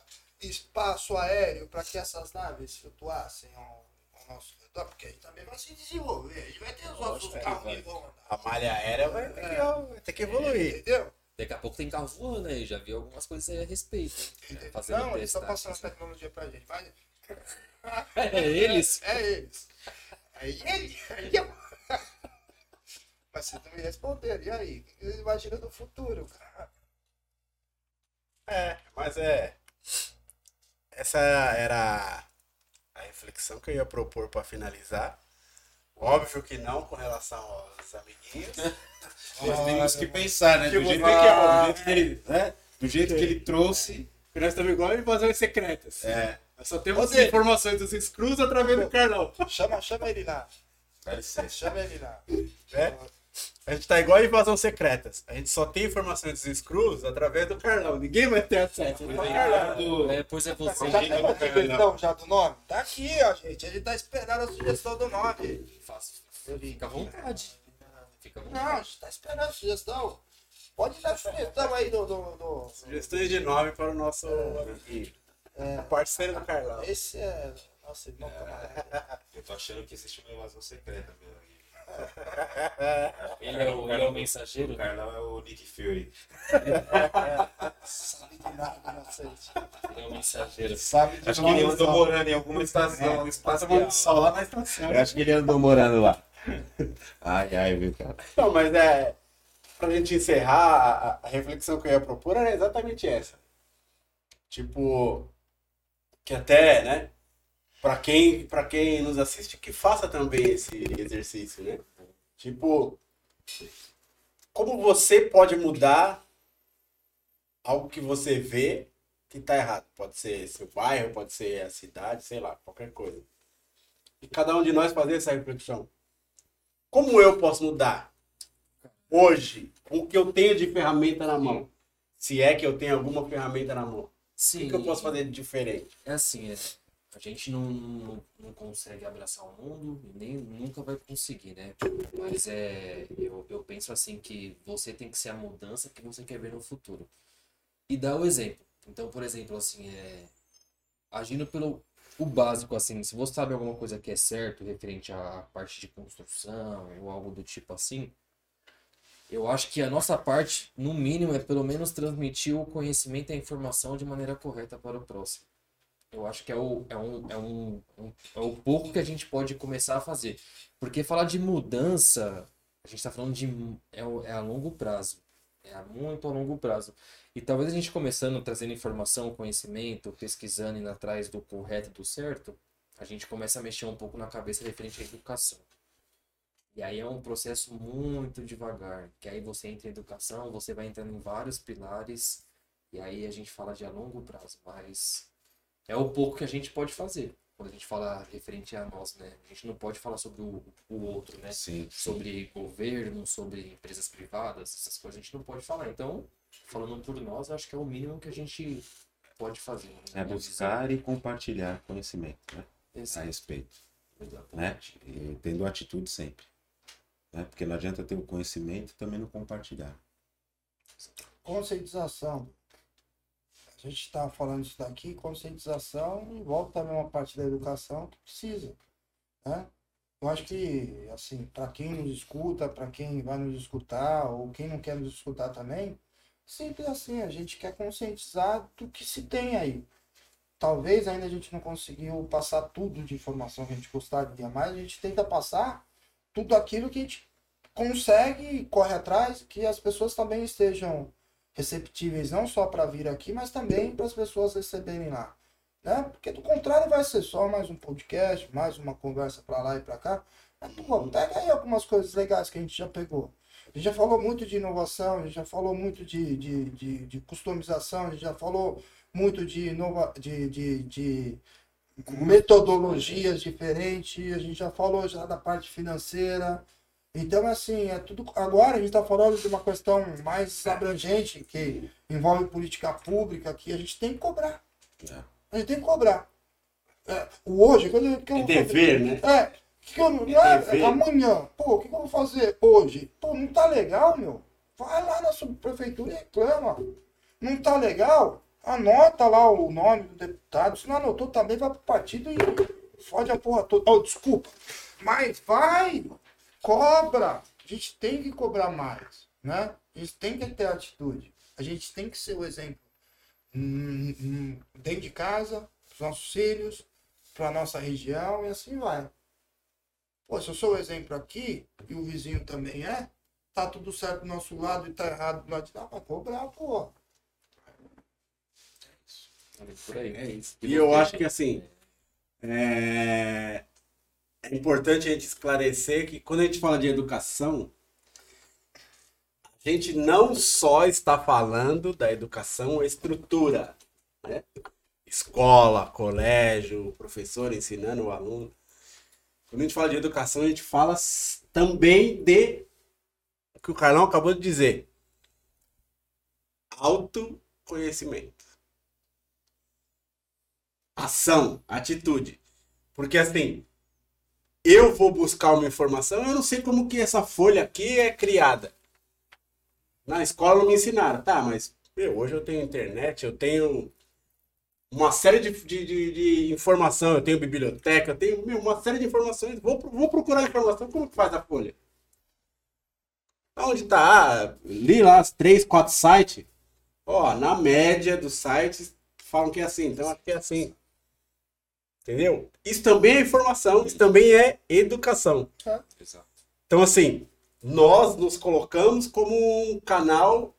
espaço aéreo para que essas naves flutuassem ao, ao nosso redor? Porque a gente também vai se desenvolver. A gente vai ter os nossos Lógico, carros que vão andar. A malha aérea vai ter que, vai ter que evoluir. Entendeu? Daqui a pouco tem carro voando aí, já vi algumas coisas aí a respeito. Entendeu? Fazendo Não, eles estão passando a tecnologia pra gente. Vai. É eles? É eles. Aí ele. aí eu. Mas vocês não me responderam. E aí? O que vocês imaginam do futuro, cara? É, mas é. Essa era a reflexão que eu ia propor para finalizar. Óbvio que não com relação aos amiguinhos. Nós temos que pensar, né? Do Tipo, jeito, que, do jeito que ele, né? Do jeito que ele trouxe. Porque nós estamos igual em invasões secretas. É. Nós só temos Dê. informações dos Screws através do Carlão. Chama, chama ele lá. Dá licença. Chama ele lá. Né? A gente tá igual em invasão secretas. A gente só tem informações dos Screws através do Carlão. Ninguém vai ter acesso. O Carlão. É, pois é você. Já tem uma não, sugestão já do nome? Tá aqui, ó, gente. A gente tá esperando a sugestão do nome. Faço. Fica à vontade. Fica à Não, vontade. a gente tá esperando a sugestão. Pode dar sugestão aí do. do, do- Sugestões de nome para o nosso amiguinho. É, Parceiro do Carlão. esse é. Nossa, irmão camarada. Eu tô achando que existe uma invasão secreta, meu amigo. Ele é o, ele é o mensageiro? O Carlão é o Nick Fury. Sabe de nada, inocente. Ele é o mensageiro. Sabe de Acho que ele andou morando em alguma estação Passa espacial. sol lá na estação. Eu acho que ele andou morando lá. Ai, ai, viu, cara. Não, mas é. Pra gente encerrar, a reflexão que eu ia propor era exatamente essa. Tipo, que até, né? Pra quem, pra quem nos assiste, que faça também esse exercício, né? Tipo, como você pode mudar algo que você vê que tá errado? Pode ser seu bairro, pode ser a cidade, sei lá, qualquer coisa. E cada um de nós fazer essa reflexão. Como eu posso mudar hoje com o que eu tenho de ferramenta na mão? Se é que eu tenho alguma ferramenta na mão. O Sim. que, que eu posso fazer de diferente? É assim, é, a gente não, não, não consegue abraçar o mundo e nem nunca vai conseguir, né? Mas é, eu, eu penso assim que você tem que ser a mudança que você quer ver no futuro. E dar o exemplo. Então, por exemplo, assim, é, agindo pelo o básico, assim, se você sabe alguma coisa que é certo referente à parte de construção ou algo do tipo assim, eu acho que a nossa parte, no mínimo, é pelo menos transmitir o conhecimento e a informação de maneira correta para o próximo. Eu acho que é o, é, um, é, um, é o pouco que a gente pode começar a fazer. Porque falar de mudança, a gente está falando de. É, é a longo prazo. É a muito a longo prazo. E talvez a gente começando trazendo informação, conhecimento, pesquisando, indo atrás do correto do certo, a gente começa a mexer um pouco na cabeça referente à educação. E aí é um processo muito devagar. Que aí você entra em educação, você vai entrando em vários pilares. E aí a gente fala de a longo prazo, mas é o pouco que a gente pode fazer. Quando a gente fala referente a nós, né? A gente não pode falar sobre o, o outro, né? Sim. Sobre governo, sobre empresas privadas, essas coisas a gente não pode falar. Então, falando por nós, eu acho que é o mínimo que a gente pode fazer. né? É buscar e compartilhar conhecimento, né? A Exato, respeito, né? exatamente. E tendo atitude sempre. Né? Porque não adianta ter o conhecimento e também não compartilhar. Conscientização. A gente está falando isso daqui, conscientização, envolve também uma parte da educação que precisa. Né? Eu acho que, assim, para quem nos escuta, para quem vai nos escutar, ou quem não quer nos escutar também, simples assim, a gente quer conscientizar do que se tem aí. Talvez ainda a gente não conseguiu passar tudo de informação que a gente gostaria, mas a gente tenta passar tudo aquilo que a gente consegue e corre atrás, que as pessoas também estejam receptíveis não só para vir aqui, mas também para as pessoas receberem lá. Né? Porque do contrário vai ser só mais um podcast, mais uma conversa para lá e para cá. Pô, pega aí algumas coisas legais que a gente já pegou. A gente já falou muito de inovação, a gente já falou muito de, de, de, de customização, a gente já falou muito de, inova, de, de, de metodologias diferentes, a gente já falou já da parte financeira. Então, assim, é tudo. Agora a gente está falando de uma questão mais abrangente, que envolve política pública, que a gente tem que cobrar. É. A gente tem que cobrar. É, hoje, quando eu, que eu É dever, fazer? né? É. Que eu, é, dever. amanhã, pô, o que, que eu vou fazer hoje? Pô, não tá legal, meu? Vai lá na subprefeitura e reclama. Não tá legal? Anota lá o nome do deputado. Se não anotou, também vai pro partido e fode a porra toda. Oh, desculpa. Mas vai, cobra. A gente tem que cobrar mais, né? A gente tem que ter atitude. A gente tem que ser o exemplo hum, hum, dentro de casa, para os nossos filhos, para nossa região e assim vai. Pô, se eu sou o exemplo aqui e o vizinho também é, tá tudo certo do nosso lado e tá errado do lado de lá, vai cobrar, pô. Por aí. É isso. E eu acho que assim. É... é importante a gente esclarecer que quando a gente fala de educação, a gente não só está falando da educação estrutura, né? Escola, colégio, professor ensinando o aluno. Quando a gente fala de educação, a gente fala também de o que o Carlão acabou de dizer. Autoconhecimento ação, atitude. Porque assim, eu vou buscar uma informação, eu não sei como que essa folha aqui é criada. Na escola não me ensinaram, tá, mas meu, hoje eu tenho internet, eu tenho uma série de, de, de, de informação, eu tenho biblioteca, eu tenho meu, uma série de informações, vou, vou procurar informação, como que faz a folha? Onde tá? Ah, li lá as três, quatro sites. Ó, na média dos sites falam que é assim, então que é assim. Entendeu? Isso também é informação, isso também é educação. Exato. Então, assim, nós nos colocamos como um canal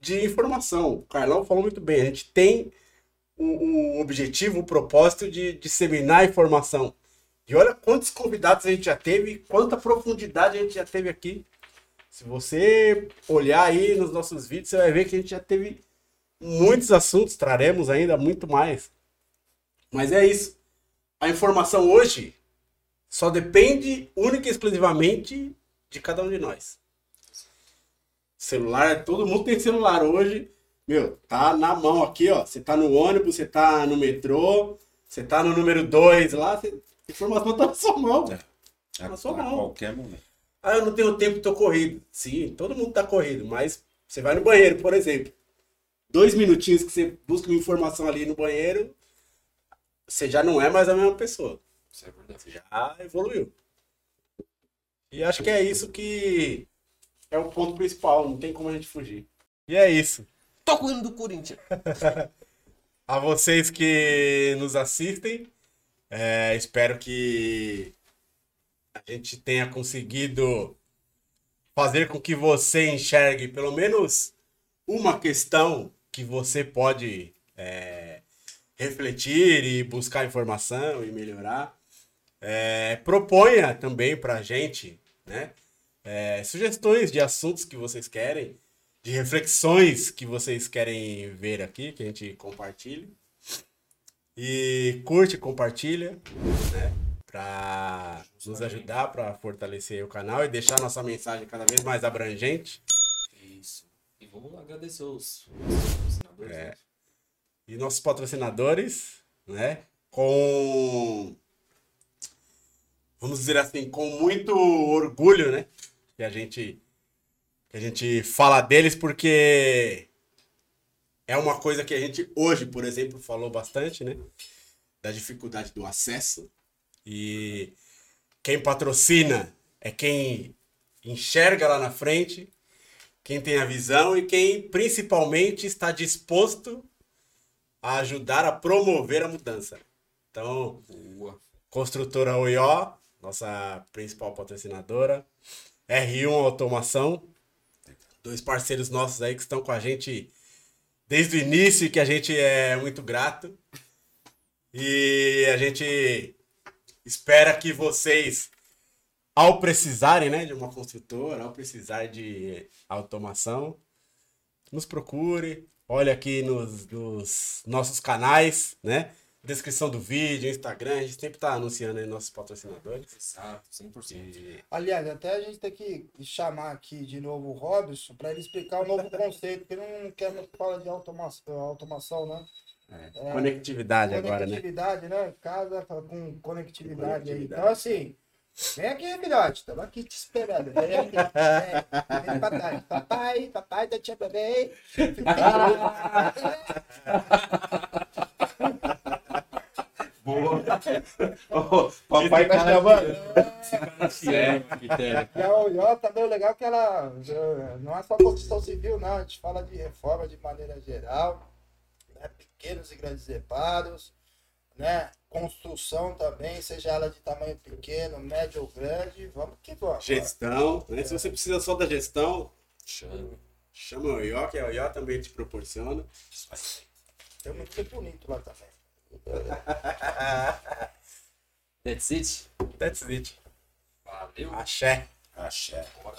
de informação. O Carlão falou muito bem, a gente tem o, o objetivo, o propósito de disseminar informação. E olha quantos convidados a gente já teve, quanta profundidade a gente já teve aqui. Se você olhar aí nos nossos vídeos, você vai ver que a gente já teve muitos assuntos, traremos ainda muito mais. Mas é isso. A informação hoje só depende única e exclusivamente de cada um de nós. Celular, todo mundo tem celular hoje. Meu, tá na mão aqui, ó. Você tá no ônibus, você tá no metrô, você tá no número 2 lá, você- a informação tá na sua mão. É, Na sua a mão. qualquer momento. Ah, eu não tenho tempo, tô corrido. Sim, todo mundo tá corrido, mas você vai no banheiro, por exemplo. Dois minutinhos que você busca uma informação ali no banheiro, você já não é mais a mesma pessoa. Isso é verdade. Você já evoluiu. E acho que é isso que é o ponto principal, não tem como a gente fugir. E é isso. O hino do Corinthians. A vocês que nos assistem, é, espero que a gente tenha conseguido fazer com que você enxergue pelo menos uma questão que você pode é, refletir e buscar informação e melhorar. É, proponha também para a gente né, é, sugestões de assuntos que vocês querem, de reflexões que vocês querem ver aqui, que a gente compartilhe. E curte, compartilha, né? Para nos ajudar, para fortalecer o canal e deixar nossa mensagem cada vez mais abrangente. Isso. E vamos agradecer os os patrocinadores. É. E nossos patrocinadores, né? Com. Vamos dizer assim, com muito orgulho, né? que a gente que a gente fala deles porque é uma coisa que a gente hoje, por exemplo, falou bastante, né? Da dificuldade do acesso. E quem patrocina é quem enxerga lá na frente, quem tem a visão e quem principalmente está disposto a ajudar a promover a mudança. Então, Boa. Construtora Oió, nossa principal patrocinadora. R1 Automação, dois parceiros nossos aí que estão com a gente desde o início e que a gente é muito grato. E a gente espera que vocês, ao precisarem né, de uma construtora, ao precisar de automação, nos procure. Olha aqui nos, nos nossos canais, né? Descrição do vídeo, Instagram, a gente sempre tá anunciando aí nossos patrocinadores. Exato, 100%. E Aliás, até a gente tem que chamar aqui de novo o Robson para ele explicar o novo conceito, porque ele não quer muito falar de automação, automação né? é, conectividade agora, né? Conectividade, né? Casa com conectividade, aí. Conectividade. Então, assim, vem aqui, filhote. Estamos aqui te esperando. Vem aqui. Vem, vem pra trás. Papai, papai, da tia bebê. Boa. Ô, papai tá chamando. E a Oió também, o legal é que ela não é só construção civil, não. A gente fala de reforma de maneira geral, né? pequenos e grandes reparos, né? construção também, seja ela de tamanho pequeno, médio ou grande. Vamos que vamos. Gestão, né? Se você precisa só da gestão, Chame. chama o Oió, que a Oió também te proporciona. Tem muito bonito lá também. That's it. That's it. Valeu. Axé. Axé. Bora.